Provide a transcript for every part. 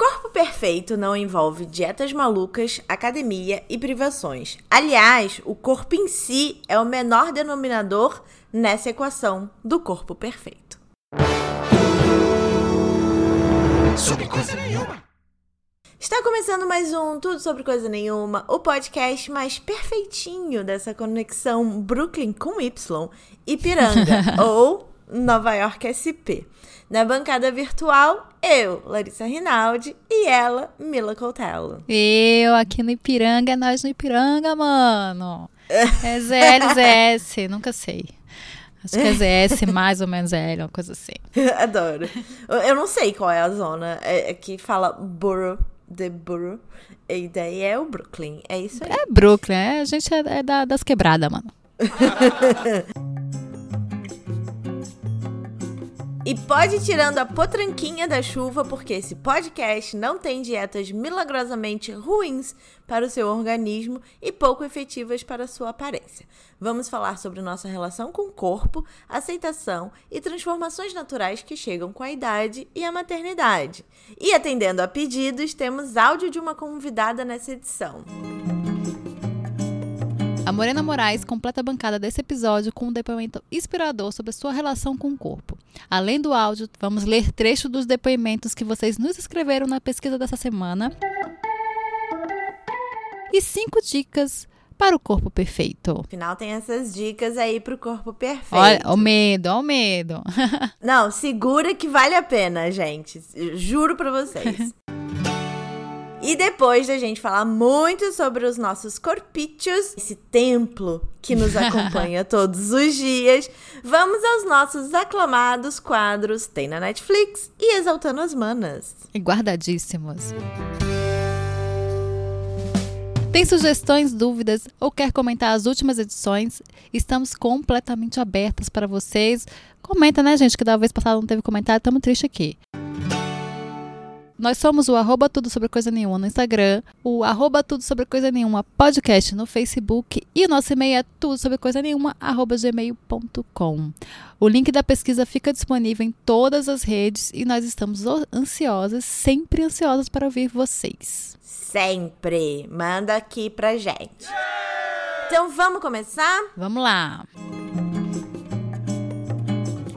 corpo perfeito não envolve dietas malucas, academia e privações. Aliás, o corpo em si é o menor denominador nessa equação do corpo perfeito. Sobre coisa nenhuma. Está começando mais um Tudo Sobre Coisa Nenhuma, o podcast mais perfeitinho dessa conexão Brooklyn com Y e Piranga, ou Nova York SP. Na bancada virtual, eu, Larissa Rinaldi, e ela, Mila Coutello. Eu, aqui no Ipiranga, é nós no Ipiranga, mano. É ZL, nunca sei. Acho que é ZS mais ou menos L, uma coisa assim. Adoro. Eu não sei qual é a zona. É, é que fala borough, the borough. E daí é o Brooklyn. É isso aí. É Brooklyn. É, a gente é, é da, das quebradas, mano. E pode ir tirando a potranquinha da chuva, porque esse podcast não tem dietas milagrosamente ruins para o seu organismo e pouco efetivas para a sua aparência. Vamos falar sobre nossa relação com o corpo, aceitação e transformações naturais que chegam com a idade e a maternidade. E atendendo a pedidos, temos áudio de uma convidada nessa edição. A Morena Moraes completa a bancada desse episódio com um depoimento inspirador sobre a sua relação com o corpo. Além do áudio, vamos ler trecho dos depoimentos que vocês nos escreveram na pesquisa dessa semana. E cinco dicas para o corpo perfeito. Afinal, tem essas dicas aí para o corpo perfeito. Olha, o medo, o medo. Não, segura que vale a pena, gente. Juro para vocês. E depois da gente falar muito sobre os nossos corpícios, esse templo que nos acompanha todos os dias, vamos aos nossos aclamados quadros Tem na Netflix e Exaltando as Manas. E guardadíssimos. Tem sugestões, dúvidas ou quer comentar as últimas edições? Estamos completamente abertas para vocês. Comenta, né, gente, que da vez passada não teve comentário, estamos tristes aqui. Nós somos o arroba tudo sobre coisa nenhuma no Instagram, o arroba tudo sobre coisa nenhuma podcast no Facebook e o nosso e-mail é tudo sobre coisa nenhuma arroba gmail.com. O link da pesquisa fica disponível em todas as redes e nós estamos ansiosas, sempre ansiosas para ouvir vocês. Sempre! Manda aqui pra gente. Então vamos começar? Vamos lá!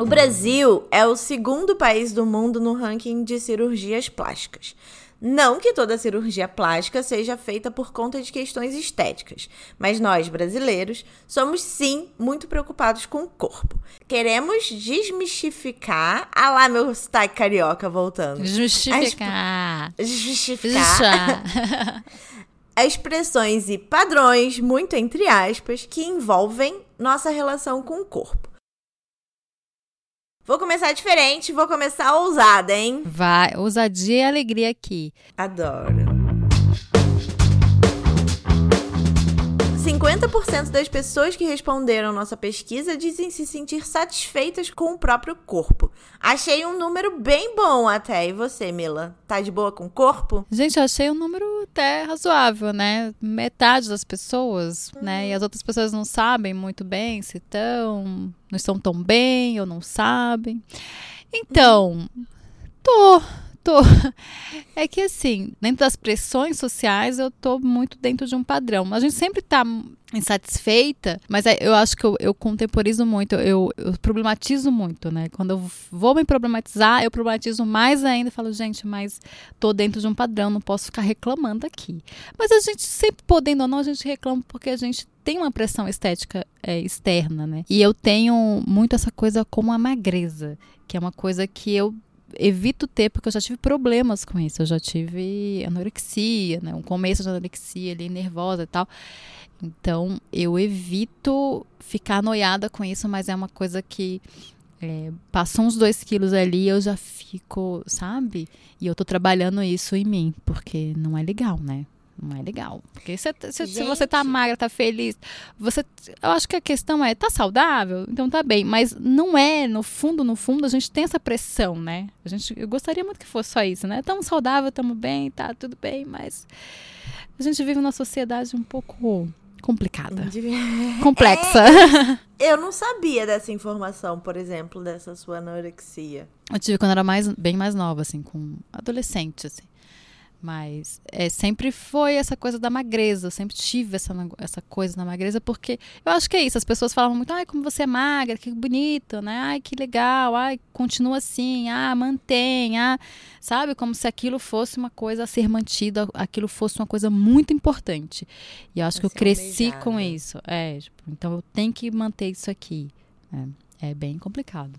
O Brasil é o segundo país do mundo no ranking de cirurgias plásticas. Não que toda cirurgia plástica seja feita por conta de questões estéticas, mas nós, brasileiros, somos sim muito preocupados com o corpo. Queremos desmistificar. Ah lá, meu sotaque carioca voltando. Justificar. Justificar. expressões e padrões, muito entre aspas, que envolvem nossa relação com o corpo. Vou começar diferente, vou começar ousada, hein? Vai, ousadia e alegria aqui. Adoro. 50% das pessoas que responderam nossa pesquisa dizem se sentir satisfeitas com o próprio corpo. Achei um número bem bom até. E você, Mila? Tá de boa com o corpo? Gente, eu achei um número até razoável, né? Metade das pessoas, uhum. né? E as outras pessoas não sabem muito bem se estão, não estão tão bem ou não sabem. Então, tô tô. É que assim, dentro das pressões sociais, eu tô muito dentro de um padrão. A gente sempre tá insatisfeita, mas é, eu acho que eu, eu contemporizo muito, eu, eu, problematizo muito, né? Quando eu vou me problematizar, eu problematizo mais ainda falo, gente, mas tô dentro de um padrão, não posso ficar reclamando aqui. Mas a gente sempre, podendo ou não, a gente reclama porque a gente tem uma pressão estética é, externa, né? E eu tenho muito essa coisa como a magreza, que é uma coisa que eu evito ter, porque eu já tive problemas com isso. Eu já tive anorexia, né? Um começo de anorexia ali, nervosa e tal. Então, eu evito ficar noiada com isso, mas é uma coisa que é, passou uns dois quilos ali, eu já fico, sabe? E eu tô trabalhando isso em mim, porque não é legal, né? Não é legal. Porque se, se, se, você tá magra, tá feliz, você. Eu acho que a questão é, tá saudável? Então tá bem. Mas não é, no fundo, no fundo, a gente tem essa pressão, né? A gente, eu gostaria muito que fosse só isso, né? Tamo saudável, tamo bem, tá tudo bem, mas a gente vive numa sociedade um pouco complicada. Complexa. É, eu não sabia dessa informação, por exemplo, dessa sua anorexia. Eu tive quando era mais, bem mais nova, assim, com adolescente, assim. Mas é, sempre foi essa coisa da magreza. Eu sempre tive essa, essa coisa da magreza, porque eu acho que é isso. As pessoas falavam muito, ai, como você é magra, que bonito, né? Ai, que legal, ai, continua assim, ah, mantém, ah, sabe? Como se aquilo fosse uma coisa a ser mantida, aquilo fosse uma coisa muito importante. E eu acho que eu cresci com isso. É, tipo, então eu tenho que manter isso aqui. É, é bem complicado.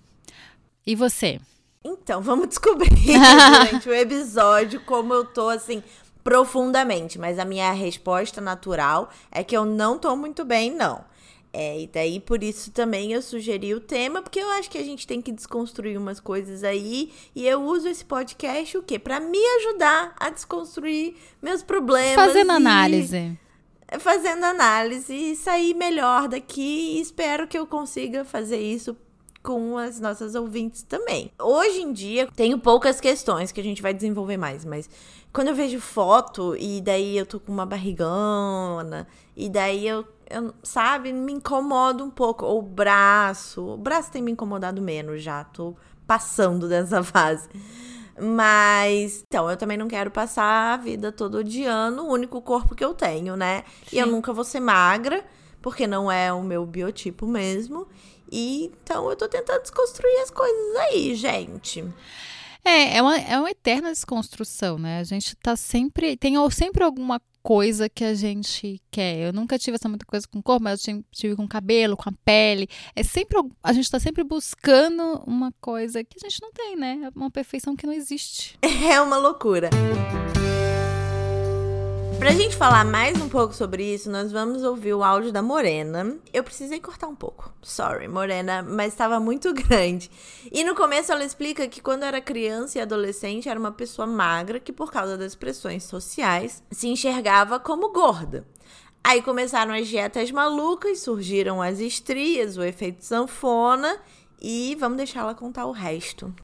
E você? Então, vamos descobrir durante o episódio como eu tô assim profundamente, mas a minha resposta natural é que eu não tô muito bem, não. É, e daí por isso também eu sugeri o tema, porque eu acho que a gente tem que desconstruir umas coisas aí, e eu uso esse podcast o quê? Para me ajudar a desconstruir meus problemas. Fazendo análise. Fazendo análise e sair melhor daqui, e espero que eu consiga fazer isso com as nossas ouvintes também. Hoje em dia, tenho poucas questões que a gente vai desenvolver mais, mas quando eu vejo foto e daí eu tô com uma barrigona, e daí eu, eu sabe, me incomoda um pouco. Ou o braço. O braço tem me incomodado menos já, tô passando dessa fase. Mas, então, eu também não quero passar a vida toda odiando o único corpo que eu tenho, né? Sim. E eu nunca vou ser magra, porque não é o meu biotipo mesmo. E então eu tô tentando desconstruir as coisas aí, gente. É, é uma, é uma eterna desconstrução, né? A gente tá sempre. Tem sempre alguma coisa que a gente quer. Eu nunca tive essa muita coisa com o corpo, mas eu tive com o cabelo, com a pele. É sempre. A gente tá sempre buscando uma coisa que a gente não tem, né? Uma perfeição que não existe. É uma loucura. Pra gente falar mais um pouco sobre isso, nós vamos ouvir o áudio da Morena. Eu precisei cortar um pouco, sorry, Morena, mas estava muito grande. E no começo ela explica que quando era criança e adolescente era uma pessoa magra que, por causa das pressões sociais, se enxergava como gorda. Aí começaram as dietas malucas, surgiram as estrias, o efeito sanfona e vamos deixar ela contar o resto.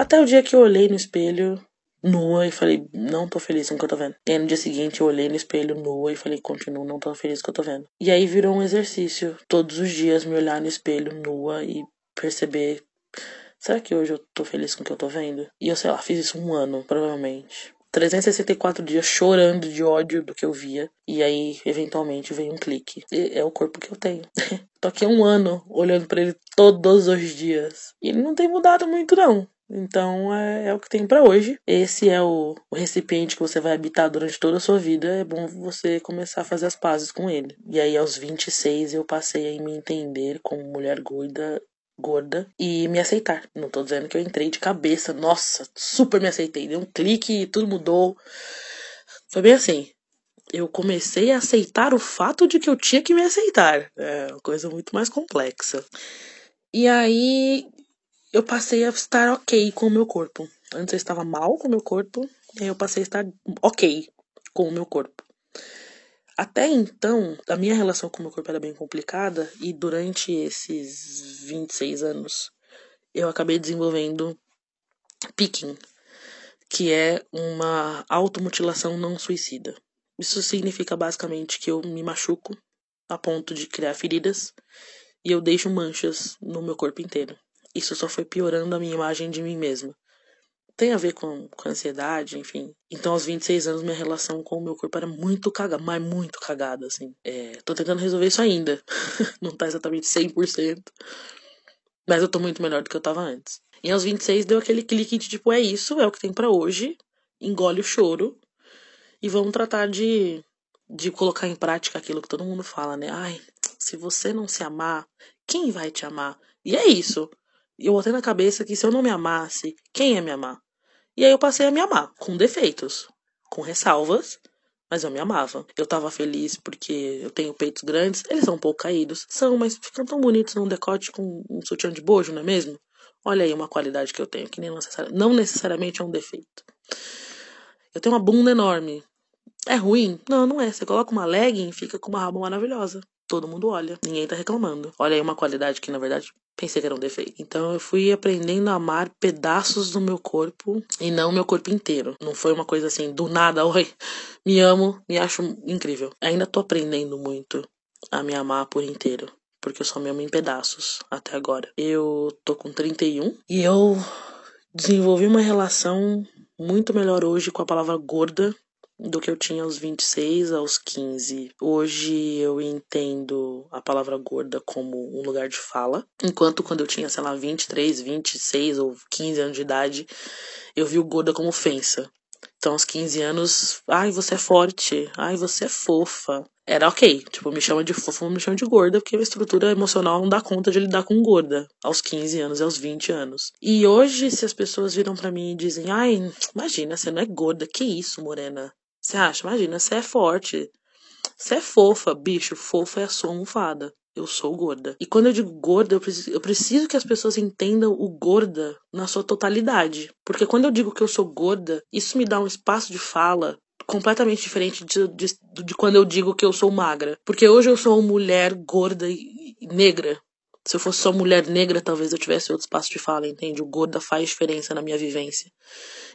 Até o dia que eu olhei no espelho nua e falei, não tô feliz com o que eu tô vendo. E aí no dia seguinte eu olhei no espelho nua e falei, continuo não tô feliz com o que eu tô vendo. E aí virou um exercício. Todos os dias me olhar no espelho nua e perceber. Será que hoje eu tô feliz com o que eu tô vendo? E eu, sei lá, fiz isso um ano, provavelmente. 364 dias chorando de ódio do que eu via. E aí, eventualmente, veio um clique. E é o corpo que eu tenho. Tô aqui um ano olhando para ele todos os dias. E ele não tem mudado muito, não. Então é, é, o que tem para hoje. Esse é o, o, recipiente que você vai habitar durante toda a sua vida. É bom você começar a fazer as pazes com ele. E aí, aos 26, eu passei a me entender como mulher gorda. Gorda e me aceitar. Não tô dizendo que eu entrei de cabeça, nossa, super me aceitei. Dei um clique e tudo mudou. Foi bem assim. Eu comecei a aceitar o fato de que eu tinha que me aceitar. É uma coisa muito mais complexa. E aí, eu passei a estar ok com o meu corpo. Antes eu estava mal com o meu corpo, e eu passei a estar ok com o meu corpo. Até então, a minha relação com o meu corpo era bem complicada, e durante esses 26 anos, eu acabei desenvolvendo picking, que é uma automutilação não suicida. Isso significa basicamente que eu me machuco a ponto de criar feridas e eu deixo manchas no meu corpo inteiro isso só foi piorando a minha imagem de mim mesma. Tem a ver com, com ansiedade, enfim. Então, aos 26 anos, minha relação com o meu corpo era muito cagada, mas muito cagada, assim. É, tô tentando resolver isso ainda. Não tá exatamente 100%. Mas eu tô muito melhor do que eu tava antes. E aos 26 deu aquele clique de tipo, é isso, é o que tem para hoje. Engole o choro. E vamos tratar de, de colocar em prática aquilo que todo mundo fala, né? Ai, se você não se amar, quem vai te amar? E é isso eu botei na cabeça que se eu não me amasse, quem ia me amar? E aí eu passei a me amar, com defeitos, com ressalvas, mas eu me amava. Eu tava feliz porque eu tenho peitos grandes, eles são um pouco caídos, são, mas ficam tão bonitos num decote com um sutiã de bojo, não é mesmo? Olha aí uma qualidade que eu tenho, que nem necessari não necessariamente é um defeito. Eu tenho uma bunda enorme. É ruim? Não, não é. Você coloca uma legging e fica com uma raba maravilhosa. Todo mundo olha, ninguém tá reclamando. Olha aí uma qualidade que na verdade pensei que era um defeito. Então eu fui aprendendo a amar pedaços do meu corpo e não meu corpo inteiro. Não foi uma coisa assim, do nada, oi, me amo, me acho incrível. Ainda tô aprendendo muito a me amar por inteiro. Porque eu só me amo em pedaços até agora. Eu tô com 31 e eu desenvolvi uma relação muito melhor hoje com a palavra gorda do que eu tinha aos 26, aos 15. Hoje eu entendo a palavra gorda como um lugar de fala, enquanto quando eu tinha, sei lá, 23, 26 ou 15 anos de idade, eu vi o gorda como ofensa. Então, aos 15 anos, ai, você é forte, ai, você é fofa. Era ok, tipo, me chama de fofa, me chama de gorda, porque a estrutura emocional não dá conta de lidar com gorda aos 15 anos e aos 20 anos. E hoje, se as pessoas viram para mim e dizem, ai, imagina, você não é gorda, que isso, morena? Você acha? Imagina, você é forte. Você é fofa, bicho. Fofa é a sua almofada. Eu sou gorda. E quando eu digo gorda, eu preciso, eu preciso que as pessoas entendam o gorda na sua totalidade. Porque quando eu digo que eu sou gorda, isso me dá um espaço de fala completamente diferente de, de, de quando eu digo que eu sou magra. Porque hoje eu sou uma mulher gorda e negra. Se eu fosse só mulher negra, talvez eu tivesse outro espaço de fala, entende? O gorda faz diferença na minha vivência.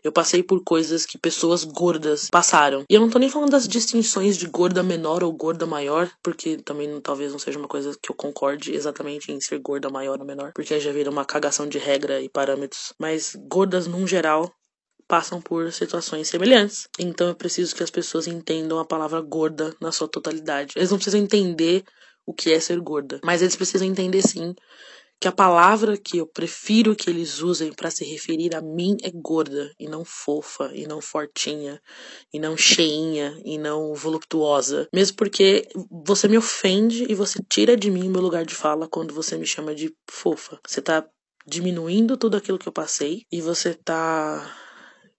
Eu passei por coisas que pessoas gordas passaram. E eu não tô nem falando das distinções de gorda menor ou gorda maior, porque também talvez não seja uma coisa que eu concorde exatamente em ser gorda maior ou menor, porque já vira uma cagação de regra e parâmetros. Mas gordas, num geral, passam por situações semelhantes. Então eu preciso que as pessoas entendam a palavra gorda na sua totalidade. Eles não precisam entender o que é ser gorda, mas eles precisam entender sim que a palavra que eu prefiro que eles usem para se referir a mim é gorda e não fofa e não fortinha e não cheinha e não voluptuosa, mesmo porque você me ofende e você tira de mim o meu lugar de fala quando você me chama de fofa. Você tá diminuindo tudo aquilo que eu passei e você tá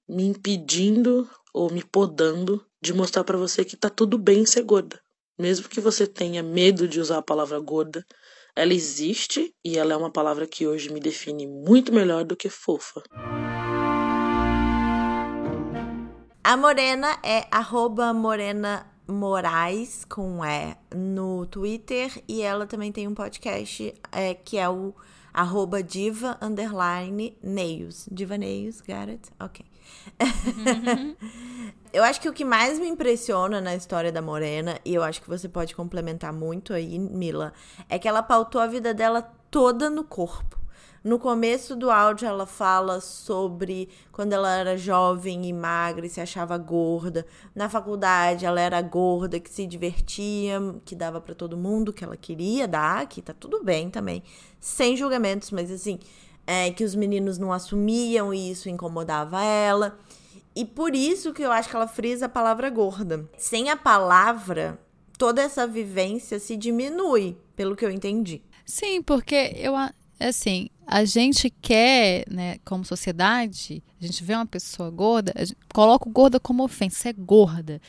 me impedindo ou me podando de mostrar para você que tá tudo bem ser gorda. Mesmo que você tenha medo de usar a palavra gorda, ela existe e ela é uma palavra que hoje me define muito melhor do que fofa. A Morena é arroba Morena Moraes com E no Twitter e ela também tem um podcast é, que é o arroba diva underline nails. Diva nails, it? Ok. eu acho que o que mais me impressiona na história da Morena, e eu acho que você pode complementar muito aí, Mila, é que ela pautou a vida dela toda no corpo. No começo do áudio, ela fala sobre quando ela era jovem e magra e se achava gorda. Na faculdade, ela era gorda, que se divertia, que dava para todo mundo que ela queria dar, que tá tudo bem também. Sem julgamentos, mas assim, é, que os meninos não assumiam e isso incomodava ela. E por isso que eu acho que ela frisa a palavra gorda. Sem a palavra, toda essa vivência se diminui, pelo que eu entendi. Sim, porque eu assim, a gente quer, né, como sociedade, a gente vê uma pessoa gorda, coloca o gorda como ofensa, é gorda.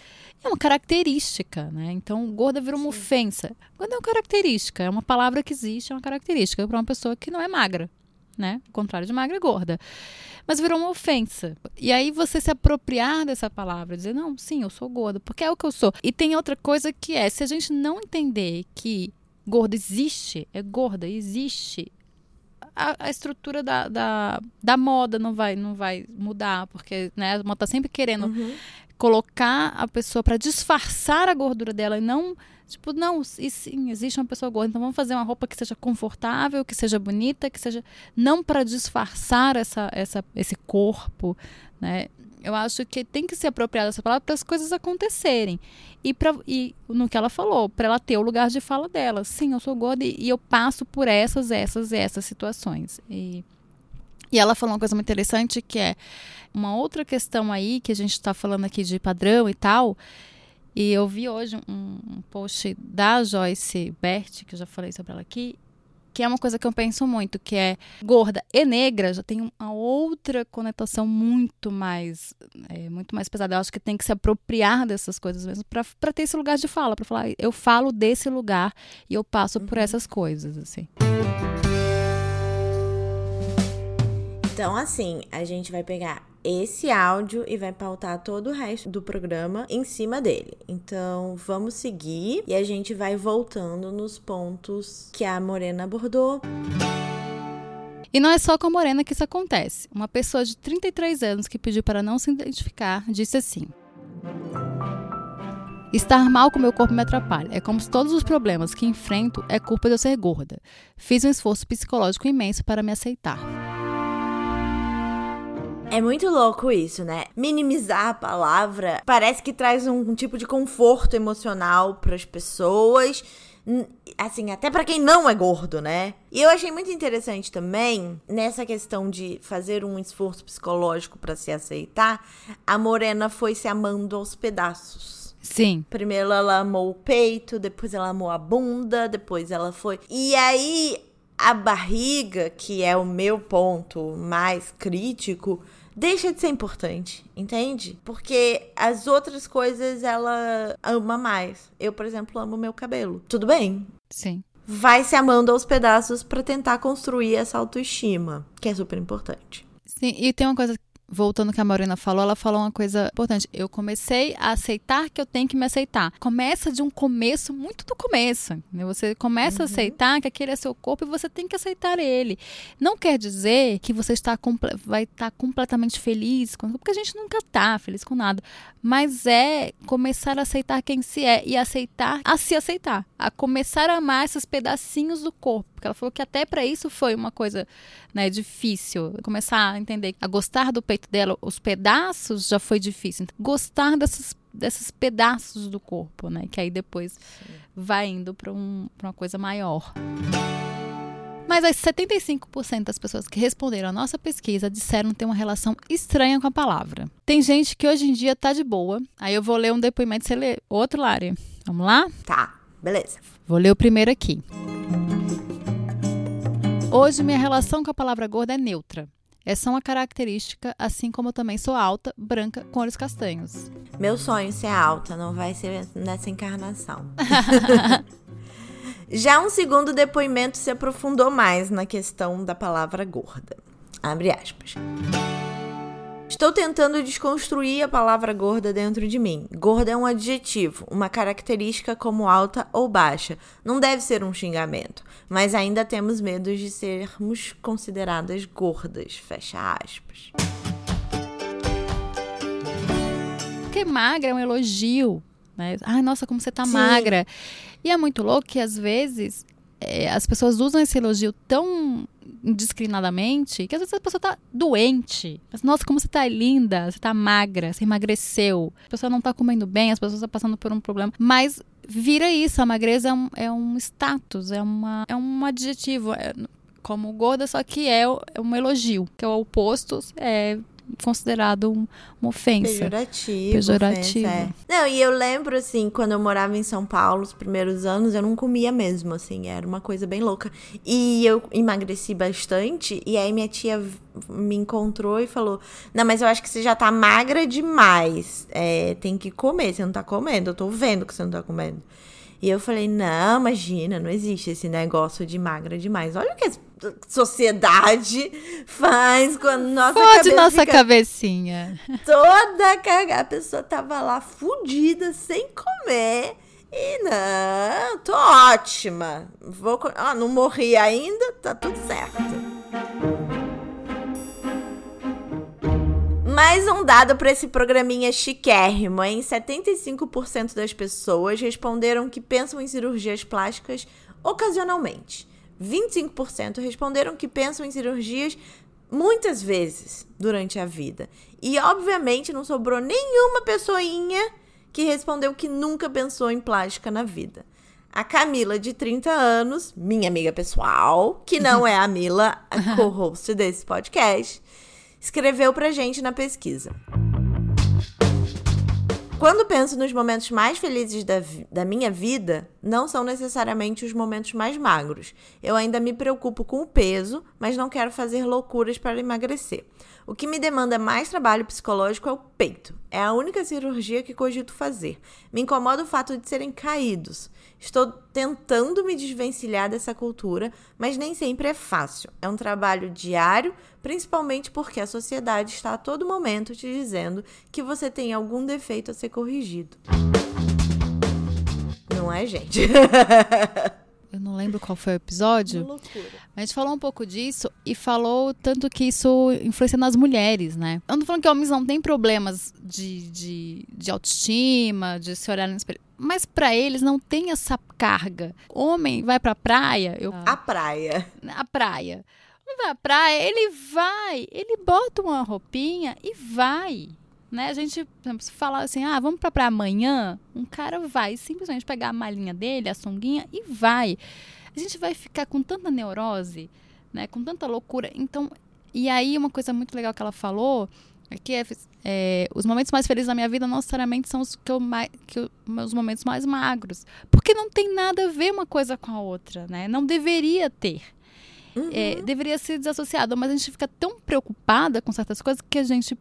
É uma característica, né? Então, gorda vira uma Sim. ofensa. Gorda é uma característica, é uma palavra que existe, é uma característica para uma pessoa que não é magra né? O contrário de magra é gorda. Mas virou uma ofensa. E aí você se apropriar dessa palavra, dizer, não, sim, eu sou gorda, porque é o que eu sou. E tem outra coisa que é, se a gente não entender que gorda existe, é gorda, existe, a, a, estrutura da, da, da, moda não vai, não vai mudar, porque né, a moda está sempre querendo uhum. colocar a pessoa para disfarçar a gordura dela e não Tipo, não, e sim, existe uma pessoa gorda, então vamos fazer uma roupa que seja confortável, que seja bonita, que seja. Não para disfarçar essa, essa, esse corpo, né? Eu acho que tem que ser apropriada essa palavra para as coisas acontecerem. E, pra, e no que ela falou, para ela ter o lugar de fala dela. Sim, eu sou gorda e, e eu passo por essas, essas, essas situações. E, e ela falou uma coisa muito interessante que é uma outra questão aí que a gente está falando aqui de padrão e tal e eu vi hoje um, um post da Joyce Bert, que eu já falei sobre ela aqui, que é uma coisa que eu penso muito, que é gorda e negra já tem uma outra conotação muito mais é, muito mais pesada. Eu acho que tem que se apropriar dessas coisas mesmo para ter esse lugar de fala, para falar, eu falo desse lugar e eu passo uhum. por essas coisas, assim. Então, assim, a gente vai pegar esse áudio e vai pautar todo o resto do programa em cima dele. Então, vamos seguir e a gente vai voltando nos pontos que a Morena abordou. E não é só com a Morena que isso acontece. Uma pessoa de 33 anos que pediu para não se identificar disse assim: Estar mal com meu corpo me atrapalha. É como se todos os problemas que enfrento é culpa de eu ser gorda. Fiz um esforço psicológico imenso para me aceitar. É muito louco isso, né? Minimizar a palavra parece que traz um, um tipo de conforto emocional para as pessoas assim, até para quem não é gordo, né? E eu achei muito interessante também nessa questão de fazer um esforço psicológico para se aceitar, a Morena foi se amando aos pedaços. Sim. Primeiro ela amou o peito, depois ela amou a bunda, depois ela foi. E aí a barriga, que é o meu ponto mais crítico, deixa de ser importante, entende? Porque as outras coisas ela ama mais. Eu, por exemplo, amo meu cabelo. Tudo bem? Sim. Vai se amando aos pedaços para tentar construir essa autoestima, que é super importante. Sim, e tem uma coisa voltando ao que a Marina falou, ela falou uma coisa importante. Eu comecei a aceitar que eu tenho que me aceitar. Começa de um começo, muito do começo. Né? Você começa uhum. a aceitar que aquele é seu corpo e você tem que aceitar ele. Não quer dizer que você está vai estar completamente feliz, com... porque a gente nunca está feliz com nada. Mas é começar a aceitar quem se é e aceitar a se aceitar. A começar a amar esses pedacinhos do corpo. Porque ela falou que até para isso foi uma coisa né, difícil. Começar a entender, a gostar do peito dela, os pedaços já foi difícil. Então, gostar desses, desses pedaços do corpo, né? Que aí depois Sim. vai indo para um, uma coisa maior. Mas as 75% das pessoas que responderam à nossa pesquisa disseram ter uma relação estranha com a palavra. Tem gente que hoje em dia tá de boa. Aí eu vou ler um depoimento, você lê outro, Lari. Vamos lá? Tá, beleza. Vou ler o primeiro aqui. Hoje, minha relação com a palavra gorda é neutra. É só uma característica, assim como eu também sou alta, branca, com olhos castanhos. Meu sonho é ser alta, não vai ser nessa encarnação. Já um segundo depoimento se aprofundou mais na questão da palavra gorda. Abre aspas. Estou tentando desconstruir a palavra gorda dentro de mim. Gorda é um adjetivo, uma característica como alta ou baixa. Não deve ser um xingamento, mas ainda temos medo de sermos consideradas gordas. Fecha aspas. Porque magra é um elogio. Né? Ai, nossa, como você tá Sim. magra. E é muito louco que às vezes é, as pessoas usam esse elogio tão indiscriminadamente que às vezes a pessoa tá doente. Mas, Nossa, como você tá linda, você tá magra, você emagreceu. A pessoa não tá comendo bem, as pessoas estão passando por um problema. Mas vira isso, a magreza é um, é um status, é, uma, é um adjetivo. É, como gorda, só que é, é um elogio, que é o oposto, é considerado uma ofensa. Pejorativo. Pejorativo. Ofensa, é. Não, e eu lembro, assim, quando eu morava em São Paulo, os primeiros anos, eu não comia mesmo, assim, era uma coisa bem louca. E eu emagreci bastante, e aí minha tia me encontrou e falou: Não, mas eu acho que você já tá magra demais. É, tem que comer, você não tá comendo, eu tô vendo que você não tá comendo. E eu falei: Não, imagina, não existe esse negócio de magra demais. Olha o que sociedade faz com a nossa Fode nossa cabecinha. Toda cagada. A pessoa tava lá fudida, sem comer. E não, tô ótima. Vou, ah, não morri ainda, tá tudo certo. Mais um dado para esse programinha chiquérrimo, hein? 75% das pessoas responderam que pensam em cirurgias plásticas ocasionalmente. 25% responderam que pensam em cirurgias muitas vezes durante a vida. E obviamente não sobrou nenhuma pessoinha que respondeu que nunca pensou em plástica na vida. A Camila, de 30 anos, minha amiga pessoal, que não é a Mila, a co-host desse podcast, escreveu pra gente na pesquisa. Quando penso nos momentos mais felizes da, da minha vida, não são necessariamente os momentos mais magros. Eu ainda me preocupo com o peso, mas não quero fazer loucuras para emagrecer. O que me demanda mais trabalho psicológico é o peito. É a única cirurgia que cogito fazer. Me incomoda o fato de serem caídos. Estou tentando me desvencilhar dessa cultura, mas nem sempre é fácil. É um trabalho diário, principalmente porque a sociedade está a todo momento te dizendo que você tem algum defeito a ser corrigido. Não é, gente? eu não lembro qual foi o episódio. Uma loucura. A gente falou um pouco disso e falou tanto que isso influencia nas mulheres, né? Eu não tô falando que homens não têm problemas de, de, de autoestima, de se olhar no espelho. Mas para eles não tem essa carga. Homem vai pra praia. Eu... A praia. A praia. Vai à praia, ele vai, ele bota uma roupinha e vai. Né? A gente, se falar assim, ah, vamos pra praia amanhã, um cara vai simplesmente pegar a malinha dele, a sunguinha e vai. A gente vai ficar com tanta neurose, né? Com tanta loucura. Então, e aí uma coisa muito legal que ela falou é que é, é, os momentos mais felizes da minha vida não necessariamente são os que eu mais, que eu, meus momentos mais magros, porque não tem nada a ver uma coisa com a outra, né? Não deveria ter. Uhum. É, deveria ser desassociado, mas a gente fica tão preocupada com certas coisas que a gente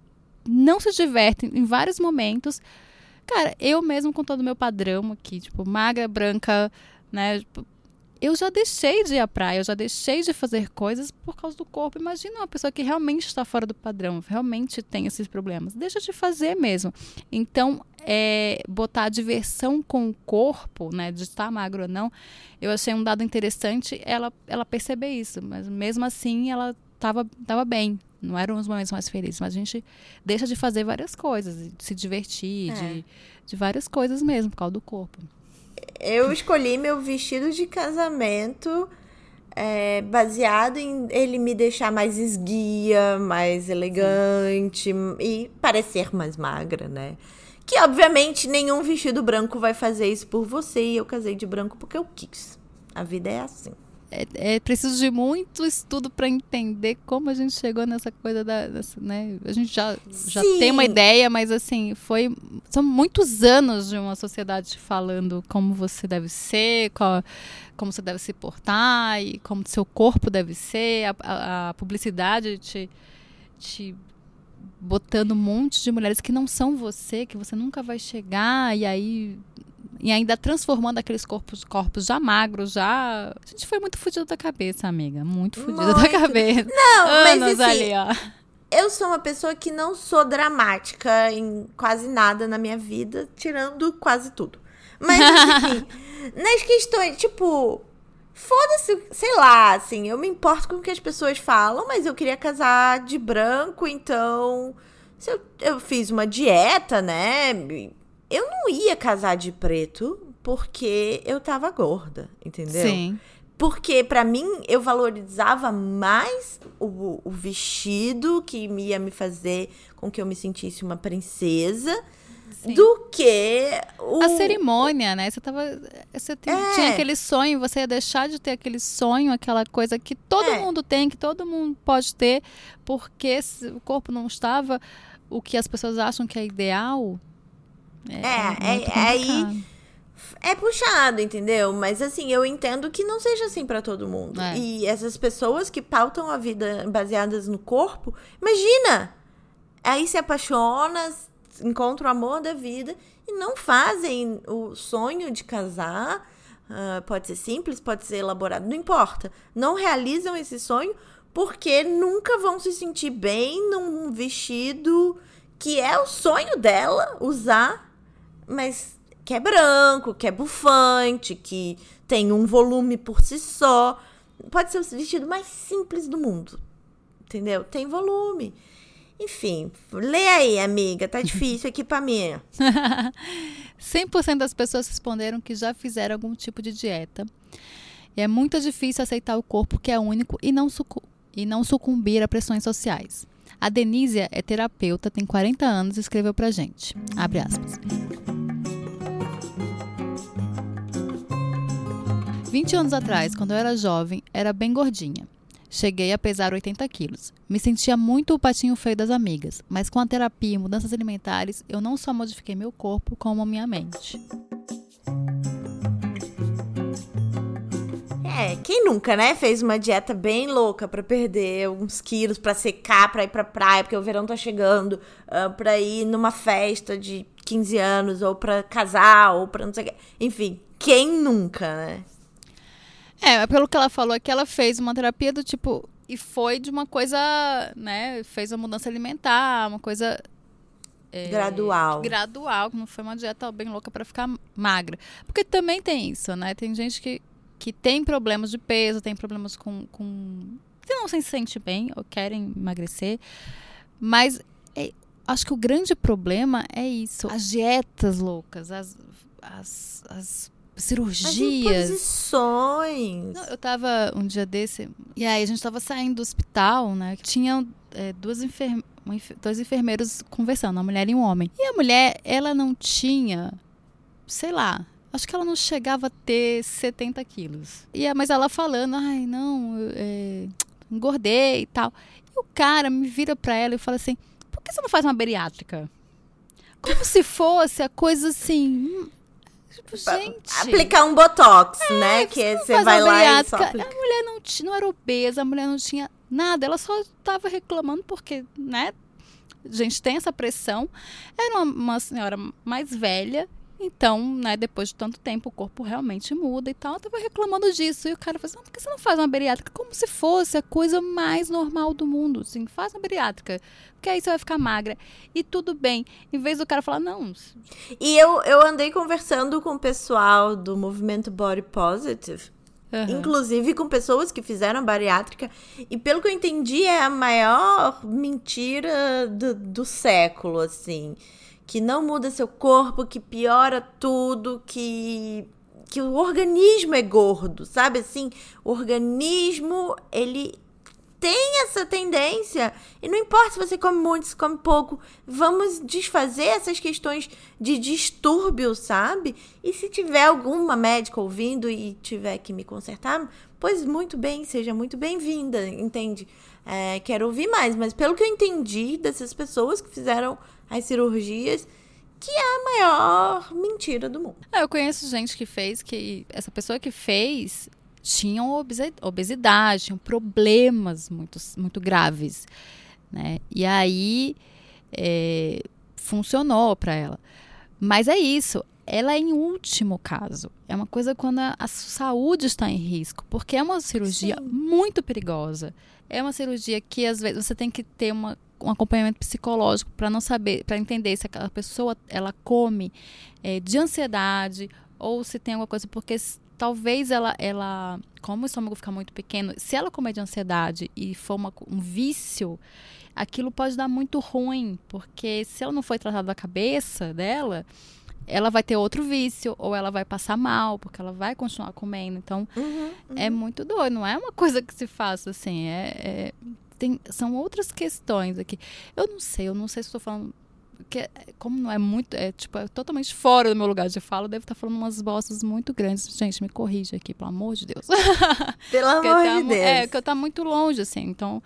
não se diverte em vários momentos. Cara, eu mesmo com todo o meu padrão aqui, tipo, magra, branca, né? Eu já deixei de ir à praia, eu já deixei de fazer coisas por causa do corpo. Imagina uma pessoa que realmente está fora do padrão, realmente tem esses problemas. Deixa de fazer mesmo. Então, é, botar a diversão com o corpo, né, de estar magro ou não, eu achei um dado interessante ela, ela perceber isso. Mas mesmo assim, ela estava tava bem. Não eram os momentos mais felizes, mas a gente deixa de fazer várias coisas, de se divertir, é. de, de várias coisas mesmo, por causa do corpo. Eu escolhi meu vestido de casamento é, baseado em ele me deixar mais esguia, mais elegante Sim. e parecer mais magra, né? Que obviamente nenhum vestido branco vai fazer isso por você e eu casei de branco porque eu quis. A vida é assim é, é, preciso de muito estudo para entender como a gente chegou nessa coisa da, dessa, né? A gente já, já tem uma ideia, mas assim, foi são muitos anos de uma sociedade falando como você deve ser, qual, como você deve se portar e como seu corpo deve ser, a, a, a publicidade te, te botando um monte de mulheres que não são você, que você nunca vai chegar, e aí e ainda transformando aqueles corpos, corpos já magros, já. A gente foi muito fudido da cabeça, amiga. Muito fudido da cabeça. Não, Anos mas assim, ali, ó. Eu sou uma pessoa que não sou dramática em quase nada na minha vida, tirando quase tudo. Mas assim, nas questões, tipo, foda-se, sei lá, assim, eu me importo com o que as pessoas falam, mas eu queria casar de branco, então. Se eu, eu fiz uma dieta, né? Eu não ia casar de preto porque eu tava gorda, entendeu? Sim. Porque para mim eu valorizava mais o, o, vestido que ia me fazer com que eu me sentisse uma princesa Sim. do que o... a cerimônia, né? Você tava você é. tinha aquele sonho, você ia deixar de ter aquele sonho, aquela coisa que todo é. mundo tem, que todo mundo pode ter, porque o corpo não estava o que as pessoas acham que é ideal, é, é, é aí é puxado, entendeu? Mas assim, eu entendo que não seja assim para todo mundo. É. E essas pessoas que pautam a vida baseadas no corpo, imagina! Aí se apaixona, encontra o amor da vida e não fazem o sonho de casar. Uh, pode ser simples, pode ser elaborado, não importa. Não realizam esse sonho porque nunca vão se sentir bem num vestido que é o sonho dela usar mas que é branco, que é bufante, que tem um volume por si só. Pode ser o vestido mais simples do mundo. Entendeu? Tem volume. Enfim, lê aí, amiga. Tá difícil aqui pra mim. 100% das pessoas responderam que já fizeram algum tipo de dieta. E é muito difícil aceitar o corpo que é único e não, e não sucumbir a pressões sociais. A Denísia é terapeuta, tem 40 anos e escreveu pra gente. Abre aspas. 20 anos atrás, quando eu era jovem, era bem gordinha. Cheguei a pesar 80 quilos. Me sentia muito o patinho feio das amigas, mas com a terapia e mudanças alimentares, eu não só modifiquei meu corpo, como minha mente. É, quem nunca, né? Fez uma dieta bem louca para perder uns quilos, para secar, para ir pra praia, porque o verão tá chegando, uh, pra ir numa festa de 15 anos, ou pra casar, ou pra não sei o quê. Enfim, quem nunca, né? É, pelo que ela falou é que ela fez uma terapia do tipo. E foi de uma coisa, né? Fez uma mudança alimentar, uma coisa. É, gradual. Gradual, que não foi uma dieta bem louca para ficar magra. Porque também tem isso, né? Tem gente que, que tem problemas de peso, tem problemas com. com que não se sente bem ou querem emagrecer. Mas é, acho que o grande problema é isso. As dietas loucas, as, as, as cirurgias. As Não, eu tava um dia desse, e aí a gente tava saindo do hospital, né? Tinha é, duas enfer dois enfermeiros conversando, uma mulher e um homem. E a mulher, ela não tinha, sei lá, acho que ela não chegava a ter 70 quilos. E, mas ela falando, ai, não, é, engordei e tal. E o cara me vira pra ela e fala assim, por que você não faz uma beriátrica? Como se fosse a coisa assim, hum, Tipo, gente. Aplicar um botox, é, né? Que você vai lá e só A mulher não, não era obesa, a mulher não tinha nada. Ela só estava reclamando porque, né? A gente tem essa pressão. Era uma, uma senhora mais velha então, né, depois de tanto tempo, o corpo realmente muda e tal. Eu tava reclamando disso. E o cara falou assim: por que você não faz uma bariátrica como se fosse a coisa mais normal do mundo? Assim, faz uma bariátrica. Porque aí você vai ficar magra. E tudo bem. Em vez do cara falar, não. E eu, eu andei conversando com o pessoal do movimento Body Positive. Uhum. Inclusive com pessoas que fizeram bariátrica. E pelo que eu entendi, é a maior mentira do, do século, assim que não muda seu corpo, que piora tudo, que que o organismo é gordo, sabe assim? O organismo, ele tem essa tendência. E não importa se você come muito, se come pouco, vamos desfazer essas questões de distúrbio, sabe? E se tiver alguma médica ouvindo e tiver que me consertar, pois muito bem, seja muito bem-vinda, entende? É, quero ouvir mais, mas pelo que eu entendi dessas pessoas que fizeram as cirurgias, que é a maior mentira do mundo. Ah, eu conheço gente que fez que essa pessoa que fez tinha obesidade, tinha problemas muito, muito graves, né? E aí é, funcionou para ela. Mas é isso, ela é em último caso. É uma coisa quando a, a saúde está em risco, porque é uma cirurgia Sim. muito perigosa. É uma cirurgia que às vezes você tem que ter uma um acompanhamento psicológico para não saber, para entender se aquela pessoa ela come é, de ansiedade ou se tem alguma coisa, porque talvez ela, ela, como o estômago fica muito pequeno, se ela comer de ansiedade e for uma, um vício, aquilo pode dar muito ruim, porque se ela não foi tratada da cabeça dela, ela vai ter outro vício, ou ela vai passar mal, porque ela vai continuar comendo. Então, uhum, uhum. é muito doido, não é uma coisa que se faça assim, é, é tem, são outras questões aqui. Eu não sei, eu não sei se estou falando. Que, como não é muito, é tipo, é totalmente fora do meu lugar de fala, eu devo estar falando umas bostas muito grandes. Gente, me corrija aqui, pelo amor de Deus. Pelo amor tá, de Deus. É, que eu tá muito longe, assim, então.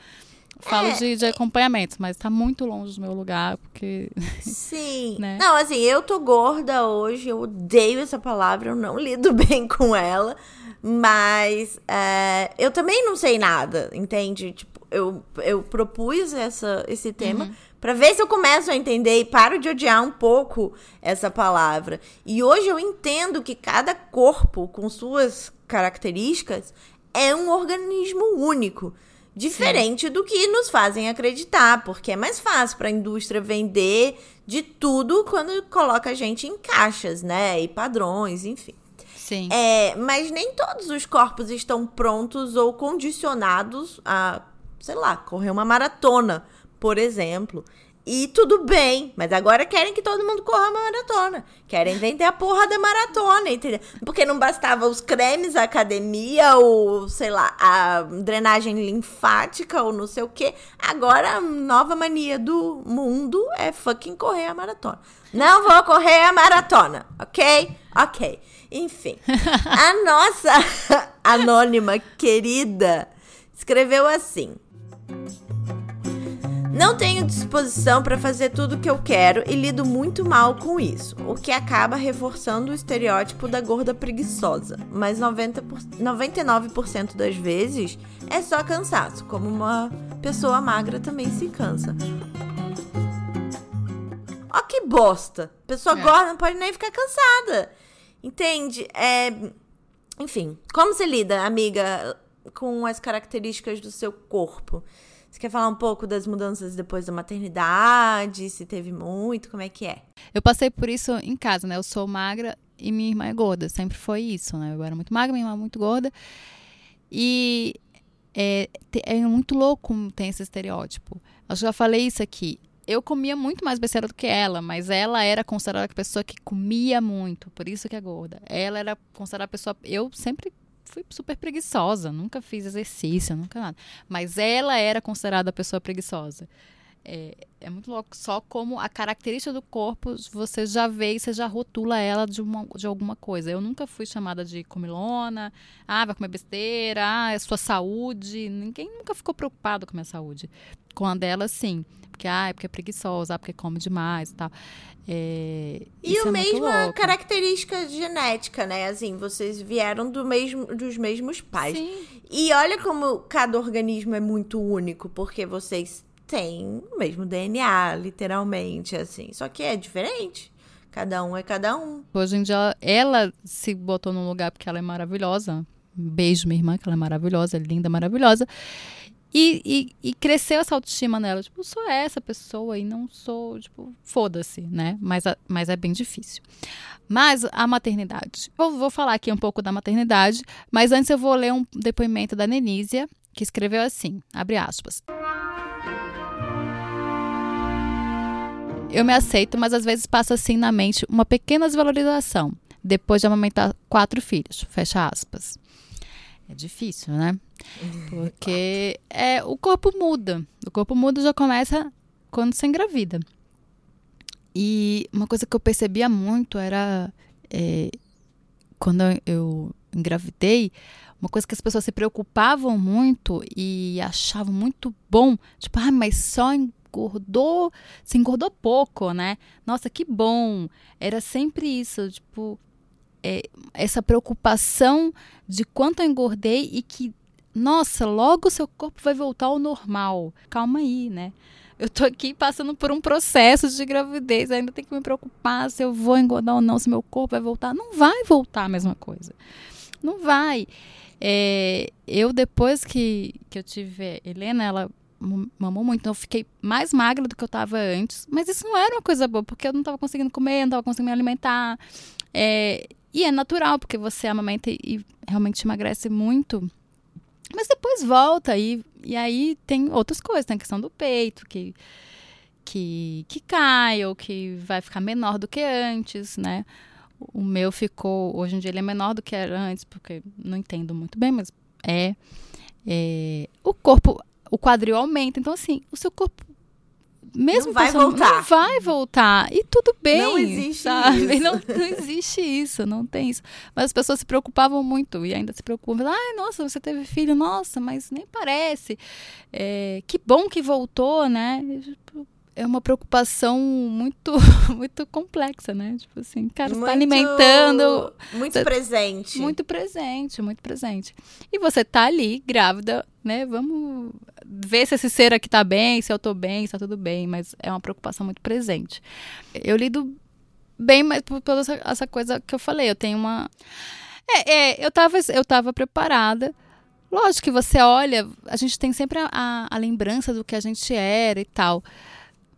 Falo é, de, de acompanhamento, mas tá muito longe do meu lugar, porque. Sim. né? Não, assim, eu tô gorda hoje, eu odeio essa palavra, eu não lido bem com ela. Mas é, eu também não sei nada, entende? Tipo, eu, eu propus essa, esse tema uhum. para ver se eu começo a entender e paro de odiar um pouco essa palavra. E hoje eu entendo que cada corpo, com suas características, é um organismo único. Diferente Sim. do que nos fazem acreditar, porque é mais fácil para a indústria vender de tudo quando coloca a gente em caixas, né? E padrões, enfim. Sim. É, mas nem todos os corpos estão prontos ou condicionados a sei lá, correr uma maratona, por exemplo. E tudo bem, mas agora querem que todo mundo corra uma maratona. Querem vender a porra da maratona, entendeu? Porque não bastava os cremes, a academia, ou sei lá, a drenagem linfática, ou não sei o quê. Agora a nova mania do mundo é fucking correr a maratona. Não vou correr a maratona, ok? Ok. Enfim. A nossa anônima querida escreveu assim. Não tenho disposição para fazer tudo o que eu quero e lido muito mal com isso, o que acaba reforçando o estereótipo da gorda preguiçosa. Mas 90 por... 99% das vezes é só cansaço, como uma pessoa magra também se cansa. Ó que bosta! Pessoa é. gorda não pode nem ficar cansada. Entende? É... Enfim, como você lida, amiga, com as características do seu corpo? Você quer falar um pouco das mudanças depois da maternidade? Se teve muito, como é que é? Eu passei por isso em casa, né? Eu sou magra e minha irmã é gorda. Sempre foi isso, né? Eu era muito magra, minha irmã muito gorda. E é, é muito louco tem esse estereótipo. Eu já falei isso aqui. Eu comia muito mais besteira do que ela, mas ela era considerada a pessoa que comia muito, por isso que é gorda. Ela era considerada a pessoa. Eu sempre fui super preguiçosa, nunca fiz exercício, nunca nada. Mas ela era considerada a pessoa preguiçosa. É, é, muito louco, só como a característica do corpo você já vê e você já rotula ela de, uma, de alguma coisa. Eu nunca fui chamada de comilona, ah, vai comer besteira, ah, é sua saúde. Ninguém nunca ficou preocupado com a minha saúde. Com a dela, sim. Porque, ah, é porque é preguiçosa, ah, porque come demais e tal. É, e o é mesmo a característica genética, né? Assim, vocês vieram do mesmo, dos mesmos pais. Sim. E olha como cada organismo é muito único, porque vocês têm o mesmo DNA, literalmente, assim. Só que é diferente. Cada um é cada um. Hoje em dia, ela se botou num lugar porque ela é maravilhosa. Beijo, minha irmã, que ela é maravilhosa, é linda, maravilhosa. E, e, e, cresceu essa autoestima nela. Tipo, sou essa pessoa e não sou, tipo, foda-se, né? Mas, mas é bem difícil. Mas a maternidade. Eu vou falar aqui um pouco da maternidade, mas antes eu vou ler um depoimento da Nenísia, que escreveu assim, abre aspas. Eu me aceito, mas às vezes passa assim na mente uma pequena desvalorização, depois de amamentar quatro filhos, fecha aspas. É difícil, né? Porque é, o corpo muda. O corpo muda já começa quando você engravida. E uma coisa que eu percebia muito era é, quando eu engravidei, uma coisa que as pessoas se preocupavam muito e achavam muito bom, tipo, ah, mas só engordou, se engordou pouco, né? Nossa, que bom. Era sempre isso, tipo, é, essa preocupação de quanto eu engordei e que, nossa, logo seu corpo vai voltar ao normal. Calma aí, né? Eu tô aqui passando por um processo de gravidez, ainda tenho que me preocupar se eu vou engordar ou não, se meu corpo vai voltar. Não vai voltar a mesma coisa. Não vai. É, eu, depois que, que eu tive Helena, ela mamou muito, então eu fiquei mais magra do que eu estava antes. Mas isso não era uma coisa boa, porque eu não estava conseguindo comer, não estava conseguindo me alimentar. É, e é natural, porque você amamenta e realmente emagrece muito. Mas depois volta e, e aí tem outras coisas. Tem a questão do peito, que, que, que cai ou que vai ficar menor do que antes, né? O meu ficou, hoje em dia ele é menor do que era antes, porque não entendo muito bem, mas é. é o corpo, o quadril aumenta. Então, assim, o seu corpo mesmo não vai voltar. Não vai voltar. E tudo bem. Não existe sabe? isso. Não, não existe isso, não tem isso. Mas as pessoas se preocupavam muito e ainda se preocupam. Ai, nossa, você teve filho, nossa, mas nem parece. É, que bom que voltou, né? É uma preocupação muito muito complexa, né? Tipo assim, cara, você tá alimentando. Muito tá, presente. Muito presente, muito presente. E você tá ali, grávida, né? Vamos ver se esse ser aqui tá bem, se eu tô bem, se tá tudo bem, mas é uma preocupação muito presente. Eu lido bem, mas por toda essa, essa coisa que eu falei, eu tenho uma. É, é, eu tava, eu tava preparada. Lógico que você olha, a gente tem sempre a, a, a lembrança do que a gente era e tal.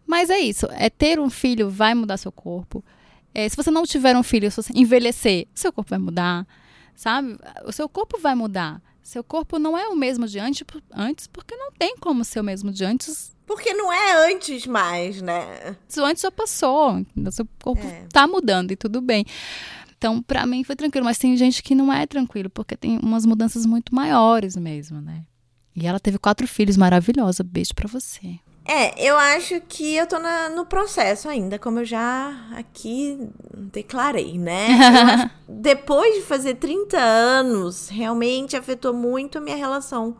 Mas é isso. É ter um filho vai mudar seu corpo. É, se você não tiver um filho, se você envelhecer, seu corpo vai mudar, sabe? O seu corpo vai mudar. Seu corpo não é o mesmo de antes, antes porque não tem como ser o mesmo de antes. Porque não é antes mais, né? Isso antes já passou. Seu corpo é. tá mudando e tudo bem. Então, para mim foi tranquilo, mas tem gente que não é tranquilo, porque tem umas mudanças muito maiores mesmo, né? E ela teve quatro filhos, maravilhosa. Beijo para você. É, eu acho que eu tô na, no processo ainda, como eu já aqui declarei, né? depois de fazer 30 anos, realmente afetou muito a minha relação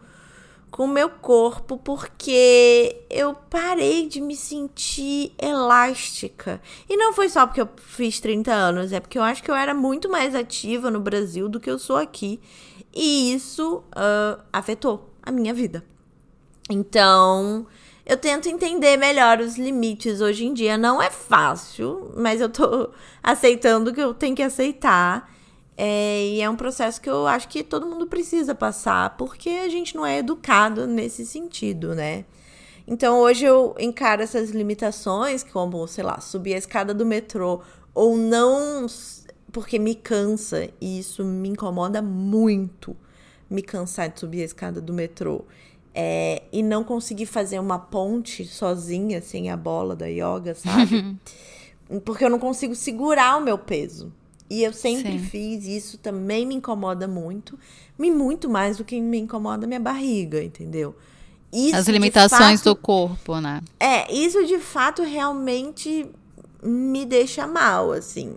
com o meu corpo porque eu parei de me sentir elástica. E não foi só porque eu fiz 30 anos, é porque eu acho que eu era muito mais ativa no Brasil do que eu sou aqui. E isso uh, afetou a minha vida. Então, eu tento entender melhor os limites hoje em dia. Não é fácil, mas eu tô aceitando que eu tenho que aceitar. É, e é um processo que eu acho que todo mundo precisa passar, porque a gente não é educado nesse sentido, né? Então hoje eu encaro essas limitações, como, sei lá, subir a escada do metrô ou não, porque me cansa e isso me incomoda muito, me cansar de subir a escada do metrô. É, e não conseguir fazer uma ponte sozinha, sem a bola da yoga, sabe? porque eu não consigo segurar o meu peso. E eu sempre Sim. fiz isso, também me incomoda muito. Me muito mais do que me incomoda minha barriga, entendeu? Isso, As limitações fato, do corpo, né? É, isso de fato realmente me deixa mal, assim.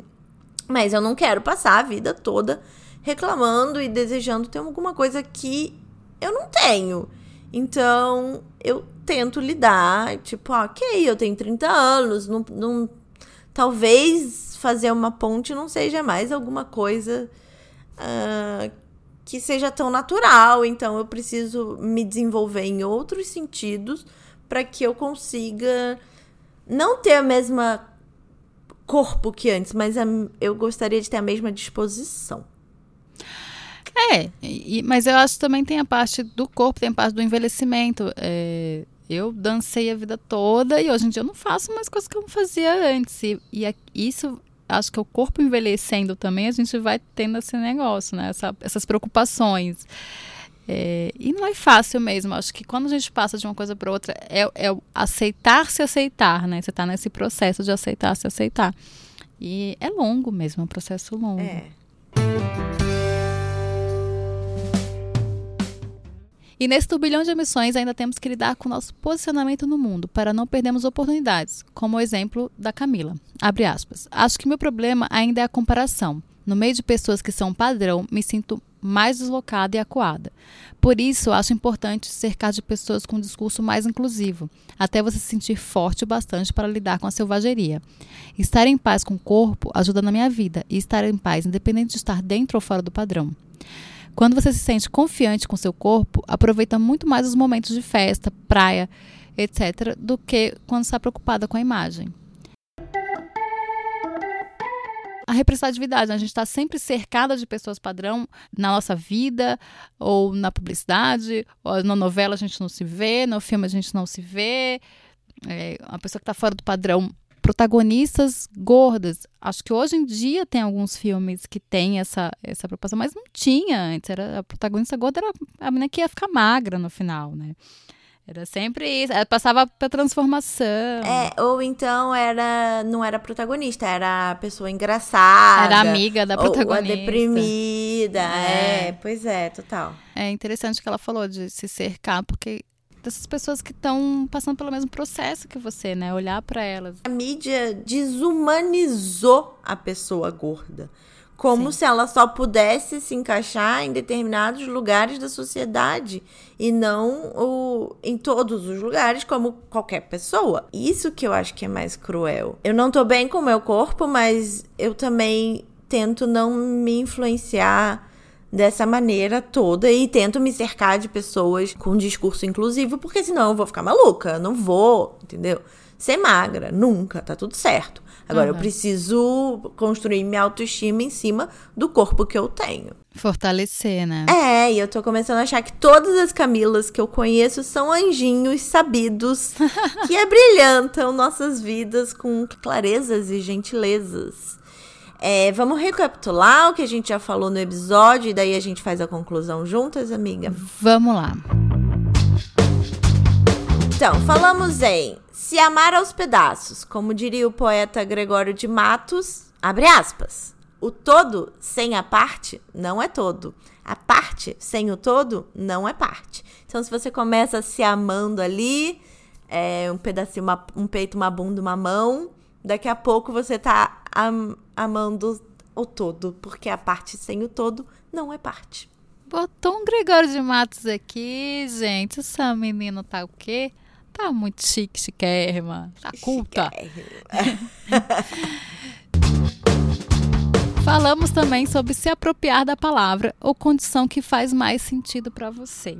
Mas eu não quero passar a vida toda reclamando e desejando ter alguma coisa que eu não tenho. Então, eu tento lidar, tipo, ok, eu tenho 30 anos, não, não talvez fazer uma ponte não seja mais alguma coisa uh, que seja tão natural. Então eu preciso me desenvolver em outros sentidos para que eu consiga não ter a mesma corpo que antes, mas a, eu gostaria de ter a mesma disposição. É, e, mas eu acho que também tem a parte do corpo, tem a parte do envelhecimento. É, eu dancei a vida toda e hoje em dia eu não faço mais coisas que eu não fazia antes. E, e isso acho que o corpo envelhecendo também, a gente vai tendo esse negócio, né? Essa, essas preocupações. É, e não é fácil mesmo. Acho que quando a gente passa de uma coisa para outra, é, é aceitar se aceitar, né? Você está nesse processo de aceitar se aceitar. E é longo mesmo, é um processo longo. É. E nesse turbilhão de emissões ainda temos que lidar com o nosso posicionamento no mundo para não perdermos oportunidades, como o exemplo da Camila. Abre aspas. Acho que meu problema ainda é a comparação. No meio de pessoas que são padrão, me sinto mais deslocada e acuada. Por isso, acho importante cercar de pessoas com um discurso mais inclusivo, até você se sentir forte o bastante para lidar com a selvageria. Estar em paz com o corpo ajuda na minha vida, e estar em paz independente de estar dentro ou fora do padrão. Quando você se sente confiante com seu corpo, aproveita muito mais os momentos de festa, praia, etc., do que quando está preocupada com a imagem. A representatividade, né? a gente está sempre cercada de pessoas padrão na nossa vida, ou na publicidade, ou na novela a gente não se vê, no filme a gente não se vê. É, pessoa que está fora do padrão protagonistas gordas. Acho que hoje em dia tem alguns filmes que tem essa, essa preocupação, mas não tinha antes. Era, a protagonista gorda era a menina que ia ficar magra no final, né? Era sempre isso. Ela passava pra transformação. É, ou então era não era protagonista, era a pessoa engraçada. Era amiga da protagonista. Ou a deprimida. É. é, pois é, total. É interessante que ela falou de se cercar, porque dessas pessoas que estão passando pelo mesmo processo que você, né? Olhar para elas. A mídia desumanizou a pessoa gorda. Como Sim. se ela só pudesse se encaixar em determinados lugares da sociedade e não o, em todos os lugares, como qualquer pessoa. Isso que eu acho que é mais cruel. Eu não tô bem com o meu corpo, mas eu também tento não me influenciar dessa maneira toda e tento me cercar de pessoas com discurso inclusivo, porque senão eu vou ficar maluca, não vou, entendeu? Ser magra, nunca, tá tudo certo. Agora, uhum. eu preciso construir minha autoestima em cima do corpo que eu tenho. Fortalecer, né? É, e eu tô começando a achar que todas as Camilas que eu conheço são anjinhos sabidos que abrilhantam nossas vidas com clarezas e gentilezas. É, vamos recapitular o que a gente já falou no episódio e daí a gente faz a conclusão juntas, amiga? Vamos lá. Então, falamos em se amar aos pedaços, como diria o poeta Gregório de Matos, abre aspas. O todo sem a parte não é todo. A parte sem o todo não é parte. Então, se você começa se amando ali, é, um pedacinho, uma, um peito, uma bunda, uma mão, daqui a pouco você tá am amando o todo, porque a parte sem o todo não é parte. Botou um Gregório de Matos aqui, gente. Essa menina tá o quê? Tá muito chique, chiquérrima. Tá culta. Falamos também sobre se apropriar da palavra ou condição que faz mais sentido para você.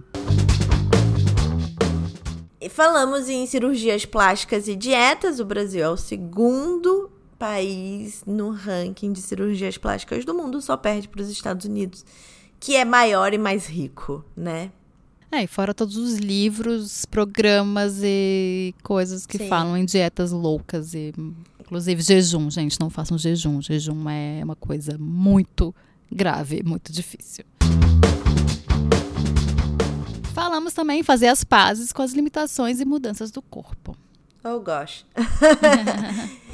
E falamos em cirurgias plásticas e dietas. O Brasil é o segundo país no ranking de cirurgias plásticas do mundo, só perde para os Estados Unidos, que é maior e mais rico, né? É, e fora todos os livros, programas e coisas que Sim. falam em dietas loucas e inclusive jejum, gente, não façam jejum. Jejum é uma coisa muito grave, muito difícil. Falamos também em fazer as pazes com as limitações e mudanças do corpo. Oh gosh.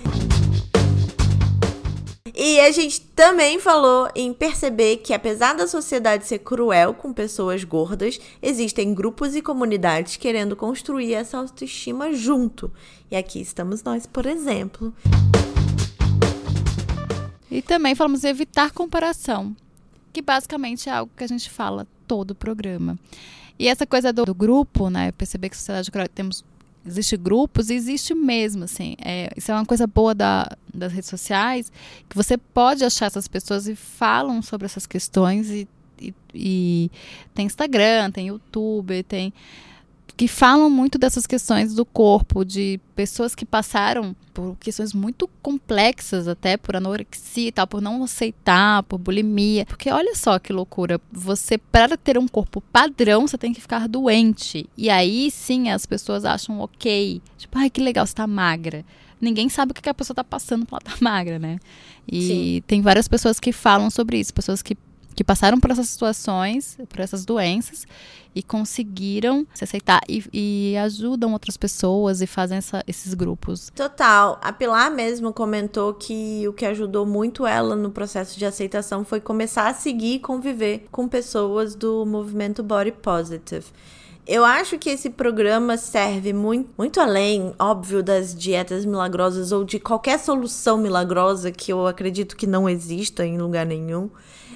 E a gente também falou em perceber que, apesar da sociedade ser cruel com pessoas gordas, existem grupos e comunidades querendo construir essa autoestima junto. E aqui estamos nós, por exemplo. E também falamos evitar comparação, que basicamente é algo que a gente fala todo o programa. E essa coisa do, do grupo, né? Perceber que sociedade cruel temos existe grupos existe mesmo, assim. É, isso é uma coisa boa da, das redes sociais, que você pode achar essas pessoas e falam sobre essas questões e, e, e tem Instagram, tem YouTube, tem que falam muito dessas questões do corpo, de pessoas que passaram por questões muito complexas, até por anorexia e tal, por não aceitar, por bulimia. Porque olha só que loucura, você, para ter um corpo padrão, você tem que ficar doente. E aí sim as pessoas acham ok. Tipo, ai que legal, você tá magra ninguém sabe o que a pessoa tá passando pra ela tá magra, né? E Sim. tem várias pessoas que falam sobre isso, pessoas que que passaram por essas situações, por essas doenças e conseguiram se aceitar e, e ajudam outras pessoas e fazem essa, esses grupos. Total. A Pilar mesmo comentou que o que ajudou muito ela no processo de aceitação foi começar a seguir e conviver com pessoas do movimento Body Positive. Eu acho que esse programa serve muito, muito além, óbvio, das dietas milagrosas ou de qualquer solução milagrosa que eu acredito que não exista em lugar nenhum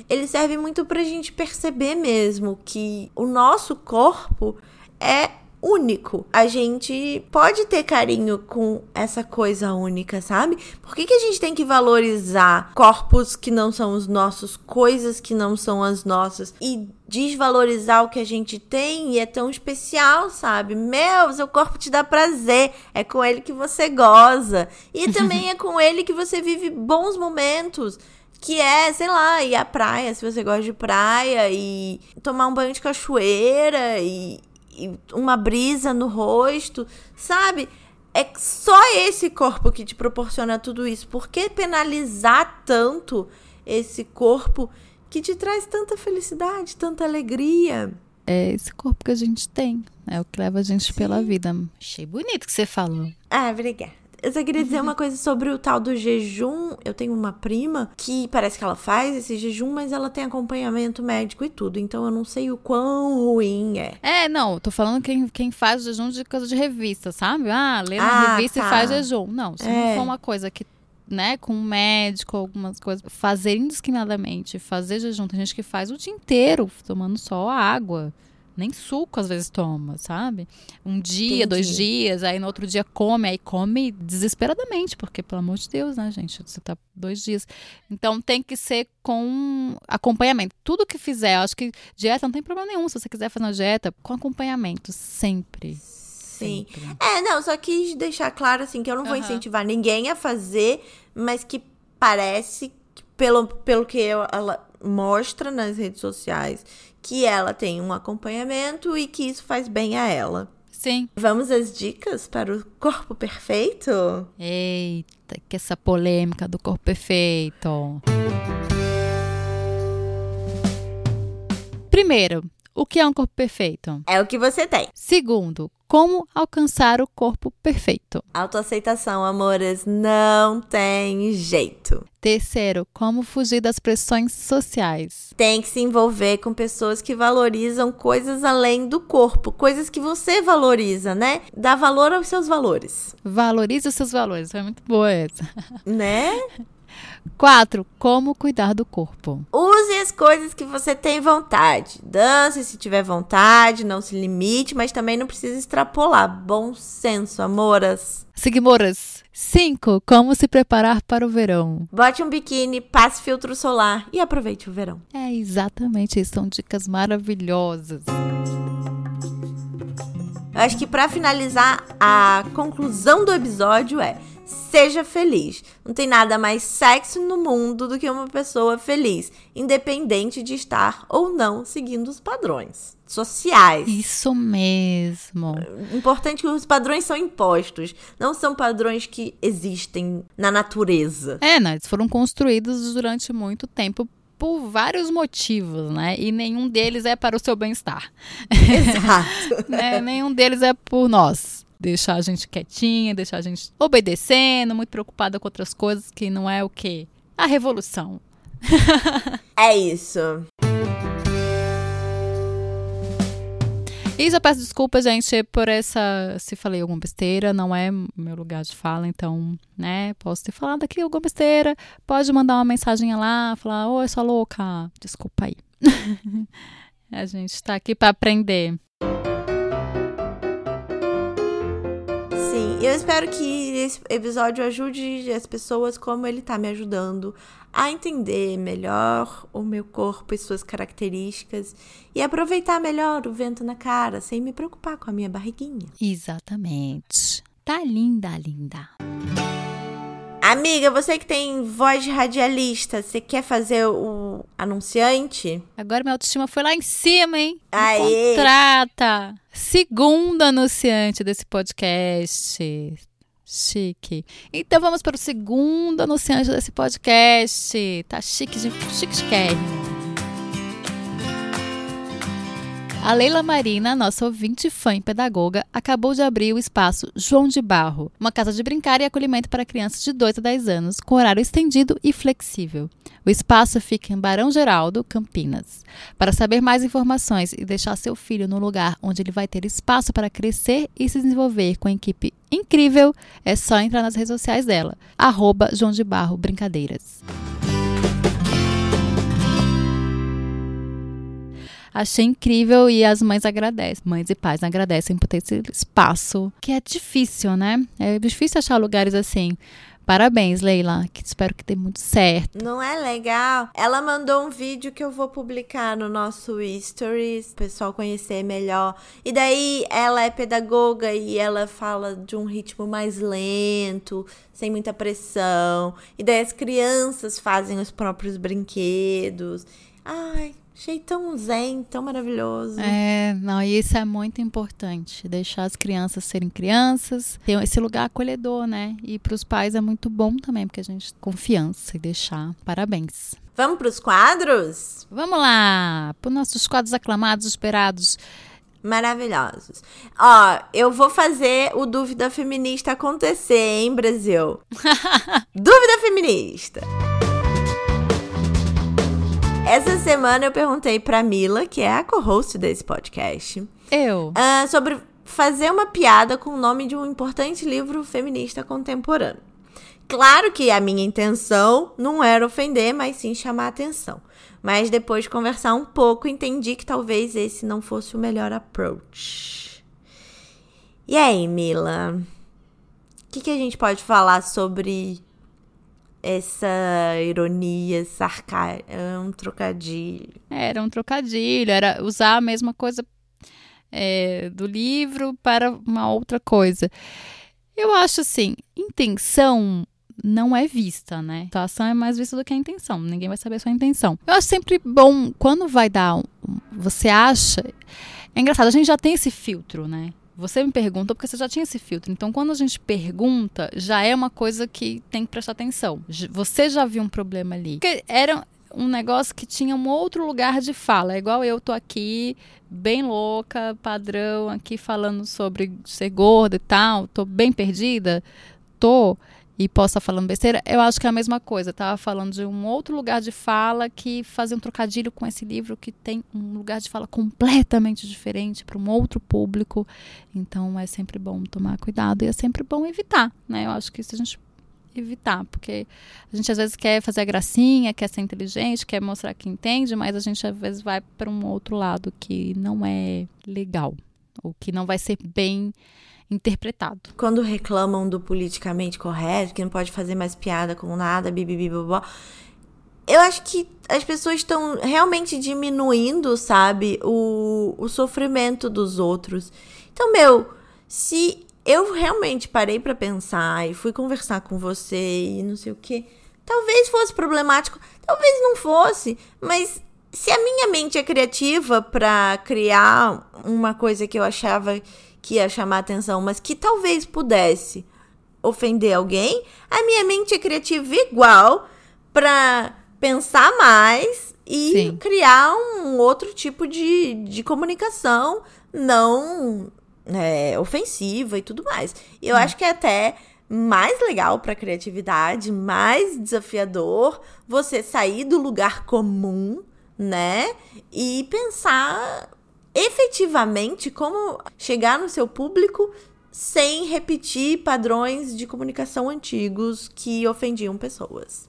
ele serve muito pra gente perceber mesmo que o nosso corpo é único. A gente pode ter carinho com essa coisa única, sabe? Por que, que a gente tem que valorizar corpos que não são os nossos, coisas que não são as nossas e desvalorizar o que a gente tem e é tão especial, sabe? Meu, seu corpo te dá prazer, é com ele que você goza e também é com ele que você vive bons momentos que é, sei lá, ir à praia, se você gosta de praia, e tomar um banho de cachoeira, e, e uma brisa no rosto, sabe? É só esse corpo que te proporciona tudo isso. Por que penalizar tanto esse corpo que te traz tanta felicidade, tanta alegria? É esse corpo que a gente tem. É o que leva a gente Sim. pela vida. Achei bonito que você falou. Ah, obrigada. Eu só queria dizer uma coisa sobre o tal do jejum. Eu tenho uma prima que parece que ela faz esse jejum, mas ela tem acompanhamento médico e tudo. Então eu não sei o quão ruim é. É, não, tô falando quem, quem faz o jejum de coisa de revista, sabe? Ah, lê na ah, revista tá. e faz jejum. Não, se é. não for uma coisa que né, com um médico, algumas coisas, fazer indiscriminadamente, fazer jejum. Tem gente que faz o dia inteiro tomando só água nem suco às vezes toma, sabe? Um dia, Entendi. dois dias, aí no outro dia come, aí come desesperadamente, porque, pelo amor de Deus, né, gente? Você tá dois dias. Então tem que ser com acompanhamento. Tudo que fizer, acho que dieta não tem problema nenhum. Se você quiser fazer uma dieta, com acompanhamento, sempre. Sim. Sempre. É, não, só quis deixar claro assim que eu não vou uhum. incentivar ninguém a fazer, mas que parece que pelo, pelo que eu, ela mostra nas redes sociais que ela tem um acompanhamento e que isso faz bem a ela. Sim. Vamos às dicas para o corpo perfeito? Eita, que essa polêmica do corpo perfeito. Primeiro, o que é um corpo perfeito? É o que você tem. Segundo, como alcançar o corpo perfeito? Autoaceitação, amores, não tem jeito. Terceiro, como fugir das pressões sociais? Tem que se envolver com pessoas que valorizam coisas além do corpo, coisas que você valoriza, né? Dá valor aos seus valores. Valorize os seus valores, foi muito boa essa. Né? Quatro, como cuidar do corpo. Use as coisas que você tem vontade. Dance se tiver vontade, não se limite, mas também não precisa extrapolar. Bom senso, amoras. Seguimoras. Cinco, como se preparar para o verão. Bote um biquíni, passe filtro solar e aproveite o verão. É exatamente isso, são dicas maravilhosas. Eu acho que para finalizar, a conclusão do episódio é: seja feliz. Não tem nada mais sexy no mundo do que uma pessoa feliz, independente de estar ou não seguindo os padrões sociais. Isso mesmo. Importante que os padrões são impostos, não são padrões que existem na natureza. É, né? Eles foram construídos durante muito tempo por vários motivos, né? E nenhum deles é para o seu bem-estar. Exato. né? Nenhum deles é por nós. Deixar a gente quietinha, deixar a gente obedecendo, muito preocupada com outras coisas que não é o quê? A revolução. é isso. Isso eu peço desculpa, gente, por essa. Se falei alguma besteira, não é meu lugar de fala, então, né? Posso ter falado aqui alguma besteira. Pode mandar uma mensagem lá, falar: Oi, sua louca. Desculpa aí. a gente tá aqui para aprender. Sim, eu espero que esse episódio ajude as pessoas como ele tá me ajudando a entender melhor o meu corpo e suas características e aproveitar melhor o vento na cara sem me preocupar com a minha barriguinha. Exatamente. Tá linda, linda. Amiga, você que tem voz de radialista, você quer fazer o anunciante? Agora minha autoestima foi lá em cima, hein? Aê. Contrata! Segunda anunciante desse podcast. Chique. Então vamos para o segundo anunciante desse podcast. Tá chique, chique, chique. A Leila Marina, nossa ouvinte fã e pedagoga, acabou de abrir o espaço João de Barro, uma casa de brincar e acolhimento para crianças de 2 a 10 anos, com horário estendido e flexível. O espaço fica em Barão Geraldo, Campinas. Para saber mais informações e deixar seu filho no lugar onde ele vai ter espaço para crescer e se desenvolver com a equipe incrível, é só entrar nas redes sociais dela, arroba João de Barro Brincadeiras. Achei incrível e as mães agradecem. Mães e pais agradecem por ter esse espaço, que é difícil, né? É difícil achar lugares assim. Parabéns, Leila, que espero que dê muito certo. Não é legal? Ela mandou um vídeo que eu vou publicar no nosso Stories, o pessoal conhecer melhor. E daí ela é pedagoga e ela fala de um ritmo mais lento, sem muita pressão. E daí as crianças fazem os próprios brinquedos. Ai, Achei tão zen, tão maravilhoso. É, não, e isso é muito importante. Deixar as crianças serem crianças, ter esse lugar acolhedor, né? E para os pais é muito bom também, porque a gente confiança e deixar. Parabéns. Vamos para os quadros? Vamos lá, para os nossos quadros aclamados, esperados. Maravilhosos. Ó, eu vou fazer o Dúvida Feminista acontecer, hein, Brasil? Dúvida Feminista. Essa semana eu perguntei pra Mila, que é a co-host desse podcast. Eu. Uh, sobre fazer uma piada com o nome de um importante livro feminista contemporâneo. Claro que a minha intenção não era ofender, mas sim chamar atenção. Mas depois de conversar um pouco, entendi que talvez esse não fosse o melhor approach. E aí, Mila? O que, que a gente pode falar sobre essa ironia, sarcasmo, é um trocadilho. Era um trocadilho, era usar a mesma coisa é, do livro para uma outra coisa. Eu acho assim, intenção não é vista, né? A ação é mais vista do que a intenção. Ninguém vai saber a sua intenção. Eu acho sempre bom, quando vai dar, um, você acha... É engraçado, a gente já tem esse filtro, né? Você me perguntou porque você já tinha esse filtro. Então, quando a gente pergunta, já é uma coisa que tem que prestar atenção. Você já viu um problema ali. Porque era um negócio que tinha um outro lugar de fala. É igual eu tô aqui, bem louca, padrão, aqui falando sobre ser gorda e tal. Tô bem perdida. Tô e posso estar falando besteira, eu acho que é a mesma coisa. Estava falando de um outro lugar de fala que fazia um trocadilho com esse livro que tem um lugar de fala completamente diferente para um outro público. Então é sempre bom tomar cuidado e é sempre bom evitar, né? Eu acho que se a gente evitar, porque a gente às vezes quer fazer a gracinha, quer ser inteligente, quer mostrar que entende, mas a gente às vezes vai para um outro lado que não é legal, ou que não vai ser bem interpretado. Quando reclamam do politicamente correto, que não pode fazer mais piada com nada, bibibi, eu acho que as pessoas estão realmente diminuindo, sabe, o, o sofrimento dos outros. Então, meu, se eu realmente parei para pensar e fui conversar com você e não sei o que, talvez fosse problemático, talvez não fosse, mas se a minha mente é criativa para criar uma coisa que eu achava que ia chamar atenção, mas que talvez pudesse ofender alguém, a minha mente é criativa igual para pensar mais e Sim. criar um outro tipo de, de comunicação não é, ofensiva e tudo mais. Eu hum. acho que é até mais legal para a criatividade, mais desafiador você sair do lugar comum, né? E pensar efetivamente como chegar no seu público sem repetir padrões de comunicação antigos que ofendiam pessoas.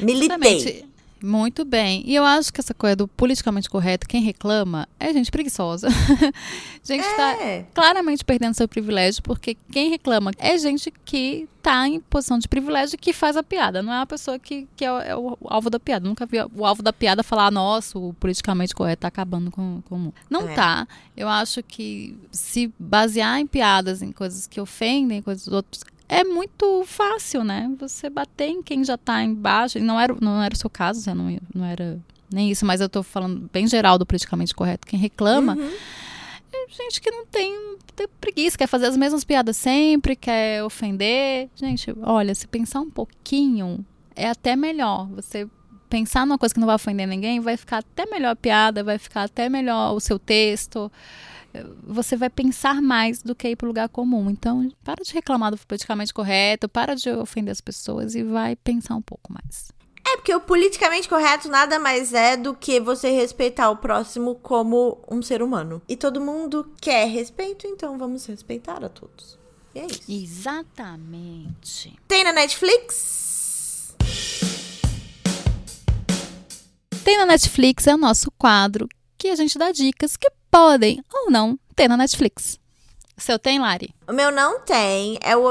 Militei. Muito bem. E eu acho que essa coisa do politicamente correto, quem reclama é gente preguiçosa. gente está é. claramente perdendo seu privilégio, porque quem reclama é gente que está em posição de privilégio que faz a piada. Não é uma pessoa que, que é, o, é o alvo da piada. Nunca vi o alvo da piada falar, nossa, o politicamente correto está acabando com, com o mundo. Não é. tá. Eu acho que se basear em piadas, em coisas que ofendem, coisas dos outros, é muito fácil, né? Você bater em quem já está embaixo. Não era, não era o seu caso, você não, não era nem isso, mas eu estou falando bem geral do politicamente correto. Quem reclama uhum. é gente que não tem, tem preguiça, quer fazer as mesmas piadas sempre, quer ofender. Gente, olha, se pensar um pouquinho, é até melhor. Você pensar numa coisa que não vai ofender ninguém, vai ficar até melhor a piada, vai ficar até melhor o seu texto você vai pensar mais do que ir para o lugar comum. Então, para de reclamar do politicamente correto, para de ofender as pessoas e vai pensar um pouco mais. É, porque o politicamente correto nada mais é do que você respeitar o próximo como um ser humano. E todo mundo quer respeito, então vamos respeitar a todos. E é isso. Exatamente. Tem na Netflix? Tem na Netflix é o nosso quadro que a gente dá dicas que podem ou não ter na Netflix. O seu tem, Lari? O meu não tem. É o,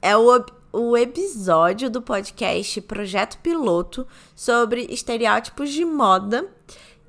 é o, o episódio do podcast Projeto Piloto sobre estereótipos de moda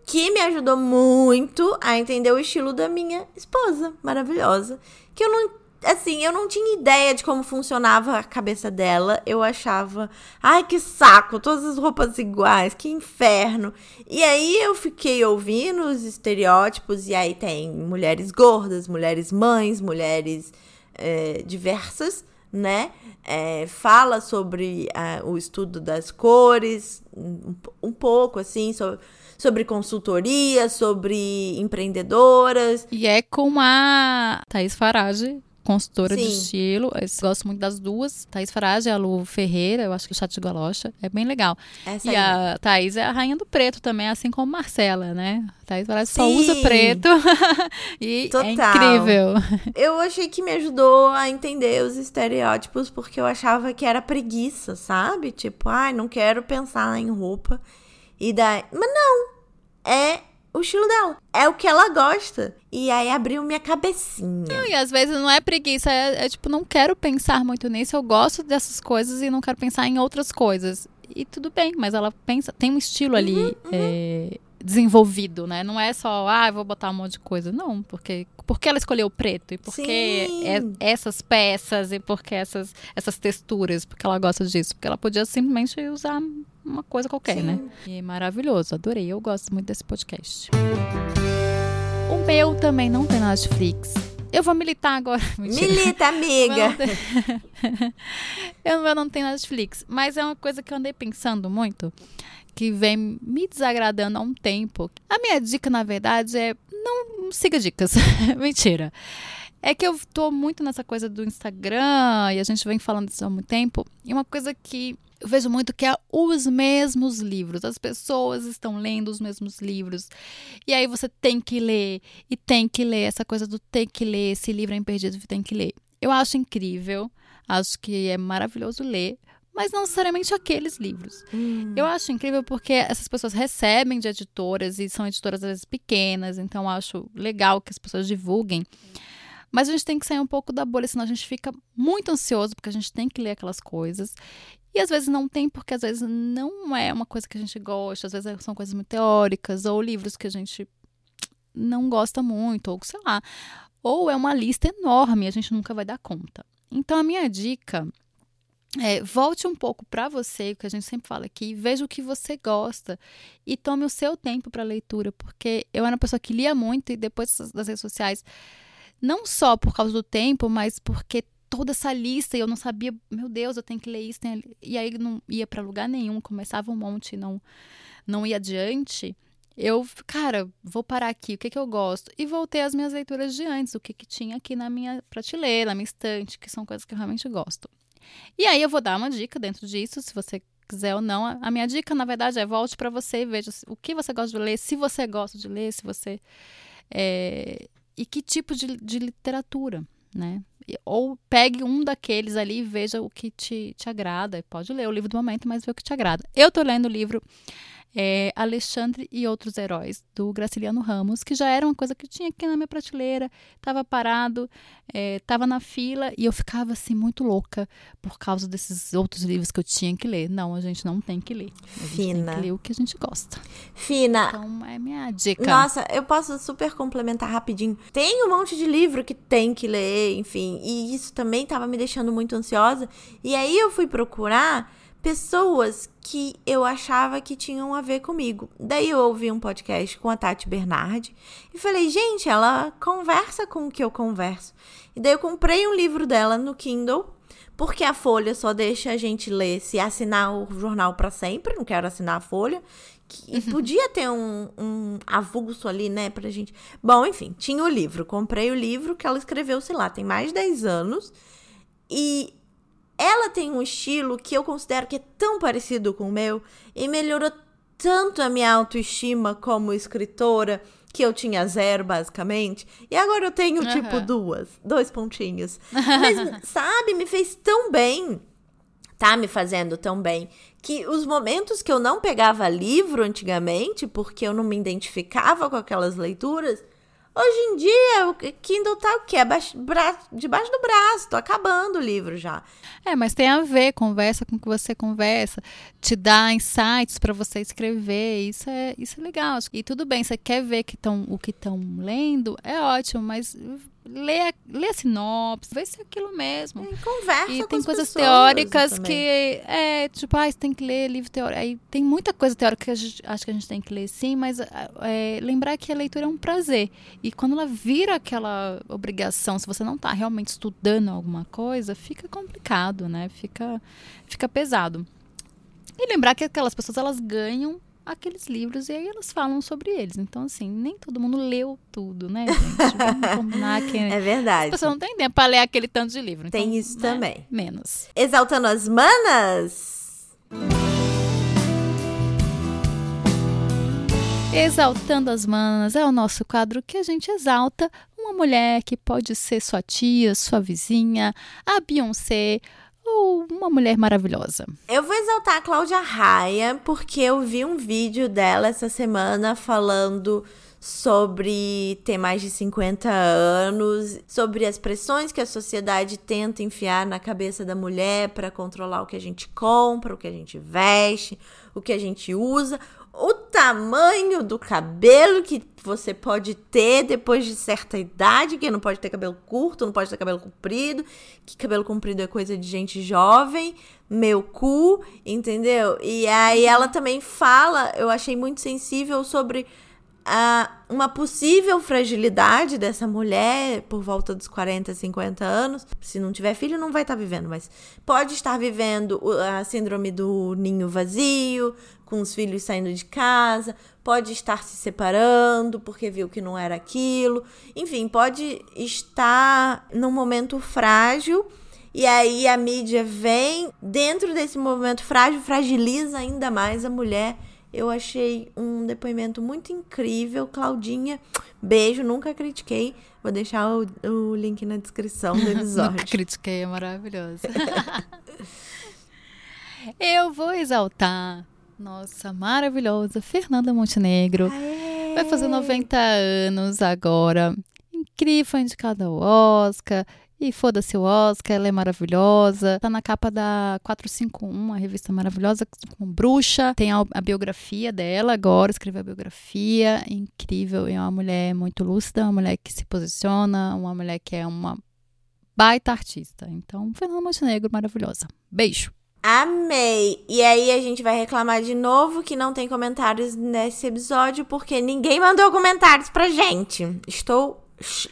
que me ajudou muito a entender o estilo da minha esposa maravilhosa. Que eu não assim, eu não tinha ideia de como funcionava a cabeça dela. Eu achava, ai que saco, todas as roupas iguais, que inferno. E aí eu fiquei ouvindo os estereótipos, e aí tem mulheres gordas, mulheres mães, mulheres é, diversas, né? É, fala sobre uh, o estudo das cores, um, um pouco assim, sobre sobre consultoria, sobre empreendedoras. E é com a Thaís Farage, consultora Sim. de estilo. Eu gosto muito das duas. Thaís Farage e a Lu Ferreira, eu acho que o Chat de Galocha. É bem legal. Essa e a Thaís é a rainha do preto também, assim como Marcela, né? A Thaís Farage só usa preto. e é Total. é incrível. Eu achei que me ajudou a entender os estereótipos, porque eu achava que era preguiça, sabe? Tipo, ai, não quero pensar em roupa. E daí. Mas não! É o estilo dela. É o que ela gosta. E aí abriu minha cabecinha. Não, e às vezes não é preguiça, é, é, tipo, não quero pensar muito nisso, eu gosto dessas coisas e não quero pensar em outras coisas. E tudo bem, mas ela pensa, tem um estilo ali uhum, uhum. É, desenvolvido, né? Não é só, ah, vou botar um monte de coisa. Não, porque porque ela escolheu o preto e porque é, essas peças e porque essas, essas texturas, porque ela gosta disso. Porque ela podia simplesmente usar uma coisa qualquer, Sim. né? E é maravilhoso, adorei. Eu gosto muito desse podcast. O meu também não tem na Netflix. Eu vou militar agora. Mentira. Milita, amiga! Eu não, não tenho Netflix. Mas é uma coisa que eu andei pensando muito, que vem me desagradando há um tempo. A minha dica, na verdade, é não siga dicas. Mentira. É que eu tô muito nessa coisa do Instagram e a gente vem falando disso há muito tempo. E uma coisa que eu vejo muito que é os mesmos livros. As pessoas estão lendo os mesmos livros. E aí você tem que ler, e tem que ler. Essa coisa do tem que ler, esse livro é imperdido, tem que ler. Eu acho incrível Acho que é maravilhoso ler, mas não necessariamente aqueles livros. Hum. Eu acho incrível porque essas pessoas recebem de editoras e são editoras às vezes pequenas, então acho legal que as pessoas divulguem. Mas a gente tem que sair um pouco da bolha, senão a gente fica muito ansioso, porque a gente tem que ler aquelas coisas. E às vezes não tem, porque às vezes não é uma coisa que a gente gosta, às vezes são coisas muito teóricas, ou livros que a gente não gosta muito, ou sei lá. Ou é uma lista enorme, a gente nunca vai dar conta. Então a minha dica é, volte um pouco para você, o que a gente sempre fala aqui, veja o que você gosta e tome o seu tempo para leitura, porque eu era uma pessoa que lia muito e depois das redes sociais, não só por causa do tempo, mas porque toda essa lista e eu não sabia, meu Deus, eu tenho que ler isso, tenho... e aí não ia para lugar nenhum, começava um monte e não, não ia adiante. Eu, cara, vou parar aqui, o que, que eu gosto? E voltei às minhas leituras de antes, o que, que tinha aqui na minha prateleira, na minha estante, que são coisas que eu realmente gosto. E aí eu vou dar uma dica dentro disso, se você quiser ou não. A minha dica, na verdade, é volte para você e veja o que você gosta de ler, se você gosta de ler, se você. É, e que tipo de, de literatura, né? Ou pegue um daqueles ali e veja o que te, te agrada. Pode ler o livro do momento, mas vê o que te agrada. Eu tô lendo o livro é, Alexandre e Outros Heróis, do Graciliano Ramos, que já era uma coisa que eu tinha aqui na minha prateleira, estava parado, estava é, na fila e eu ficava assim muito louca por causa desses outros livros que eu tinha que ler. Não, a gente não tem que ler. A gente Fina. tem que ler o que a gente gosta. Fina. Então é minha dica. Nossa, eu posso super complementar rapidinho. Tem um monte de livro que tem que ler, enfim, e isso também estava me deixando muito ansiosa. E aí eu fui procurar pessoas que eu achava que tinham a ver comigo. Daí eu ouvi um podcast com a Tati Bernardi e falei, gente, ela conversa com o que eu converso. E daí eu comprei um livro dela no Kindle, porque a Folha só deixa a gente ler se assinar o jornal para sempre, não quero assinar a Folha. E podia ter um, um avulso ali, né, pra gente. Bom, enfim, tinha o livro. Comprei o livro que ela escreveu, sei lá, tem mais de 10 anos. E ela tem um estilo que eu considero que é tão parecido com o meu e melhorou tanto a minha autoestima como escritora, que eu tinha zero, basicamente. E agora eu tenho, uhum. tipo, duas, dois pontinhos. Mas, sabe, me fez tão bem. Tá me fazendo tão bem. Que os momentos que eu não pegava livro antigamente, porque eu não me identificava com aquelas leituras, Hoje em dia, o Kindle tá o quê? debaixo do braço, tô acabando o livro já. É, mas tem a ver, conversa com o que você conversa, te dá insights para você escrever, isso é, isso é legal. E tudo bem, você quer ver que tão, o que estão lendo, é ótimo, mas lê, lê a sinopse, vê se é aquilo mesmo. E conversa E tem as coisas teóricas também. que, é, tipo, ah, você tem que ler livro teórico. Aí tem muita coisa teórica que a gente, acho que a gente tem que ler sim, mas é, lembrar que a leitura é um prazer. E quando ela vira aquela obrigação, se você não está realmente estudando alguma coisa, fica complicado, né? Fica, fica pesado. E lembrar que aquelas pessoas, elas ganham aqueles livros e aí elas falam sobre eles. Então, assim, nem todo mundo leu tudo, né, gente? Vamos combinar que É verdade. as pessoas não têm tempo para ler aquele tanto de livro. Tem então, isso né, também. Menos. Exaltando as manas. Exaltando as manas é o nosso quadro que a gente exalta uma mulher que pode ser sua tia, sua vizinha, a Beyoncé ou uma mulher maravilhosa. Eu vou exaltar a Cláudia Raia, porque eu vi um vídeo dela essa semana falando sobre ter mais de 50 anos, sobre as pressões que a sociedade tenta enfiar na cabeça da mulher para controlar o que a gente compra, o que a gente veste, o que a gente usa, o tamanho do cabelo que você pode ter depois de certa idade, que não pode ter cabelo curto, não pode ter cabelo comprido, que cabelo comprido é coisa de gente jovem, meu cu, entendeu? E aí ela também fala, eu achei muito sensível sobre a, uma possível fragilidade dessa mulher por volta dos 40, 50 anos. Se não tiver filho, não vai estar vivendo, mas pode estar vivendo a síndrome do ninho vazio, com os filhos saindo de casa, pode estar se separando porque viu que não era aquilo. Enfim, pode estar num momento frágil. E aí a mídia vem dentro desse movimento frágil, fragiliza ainda mais a mulher eu achei um depoimento muito incrível. Claudinha, beijo, nunca critiquei, Vou deixar o, o link na descrição do episódio. Nunca critiquei, é maravilhoso. Eu vou exaltar nossa maravilhosa Fernanda Montenegro. Aê! Vai fazer 90 anos agora. Incrível, foi indicada ao Oscar. E foda-se o Oscar, ela é maravilhosa. Tá na capa da 451, uma revista maravilhosa com bruxa. Tem a, a biografia dela agora, escreveu a biografia. Incrível, é uma mulher muito lúcida, uma mulher que se posiciona, uma mulher que é uma baita artista. Então, Fernanda Montenegro, maravilhosa. Beijo. Amei! E aí a gente vai reclamar de novo que não tem comentários nesse episódio porque ninguém mandou comentários pra gente. Estou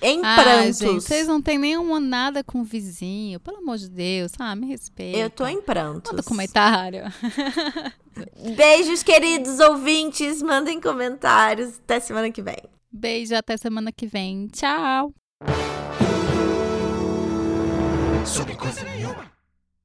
em Ah, prantos. gente, vocês não têm nenhuma nada com o vizinho. Pelo amor de Deus, ah, me respeita. Eu tô em prantos. Manda comentário. Beijos, queridos ouvintes. Mandem comentários. Até semana que vem. Beijo, até semana que vem. Tchau. Sobre coisa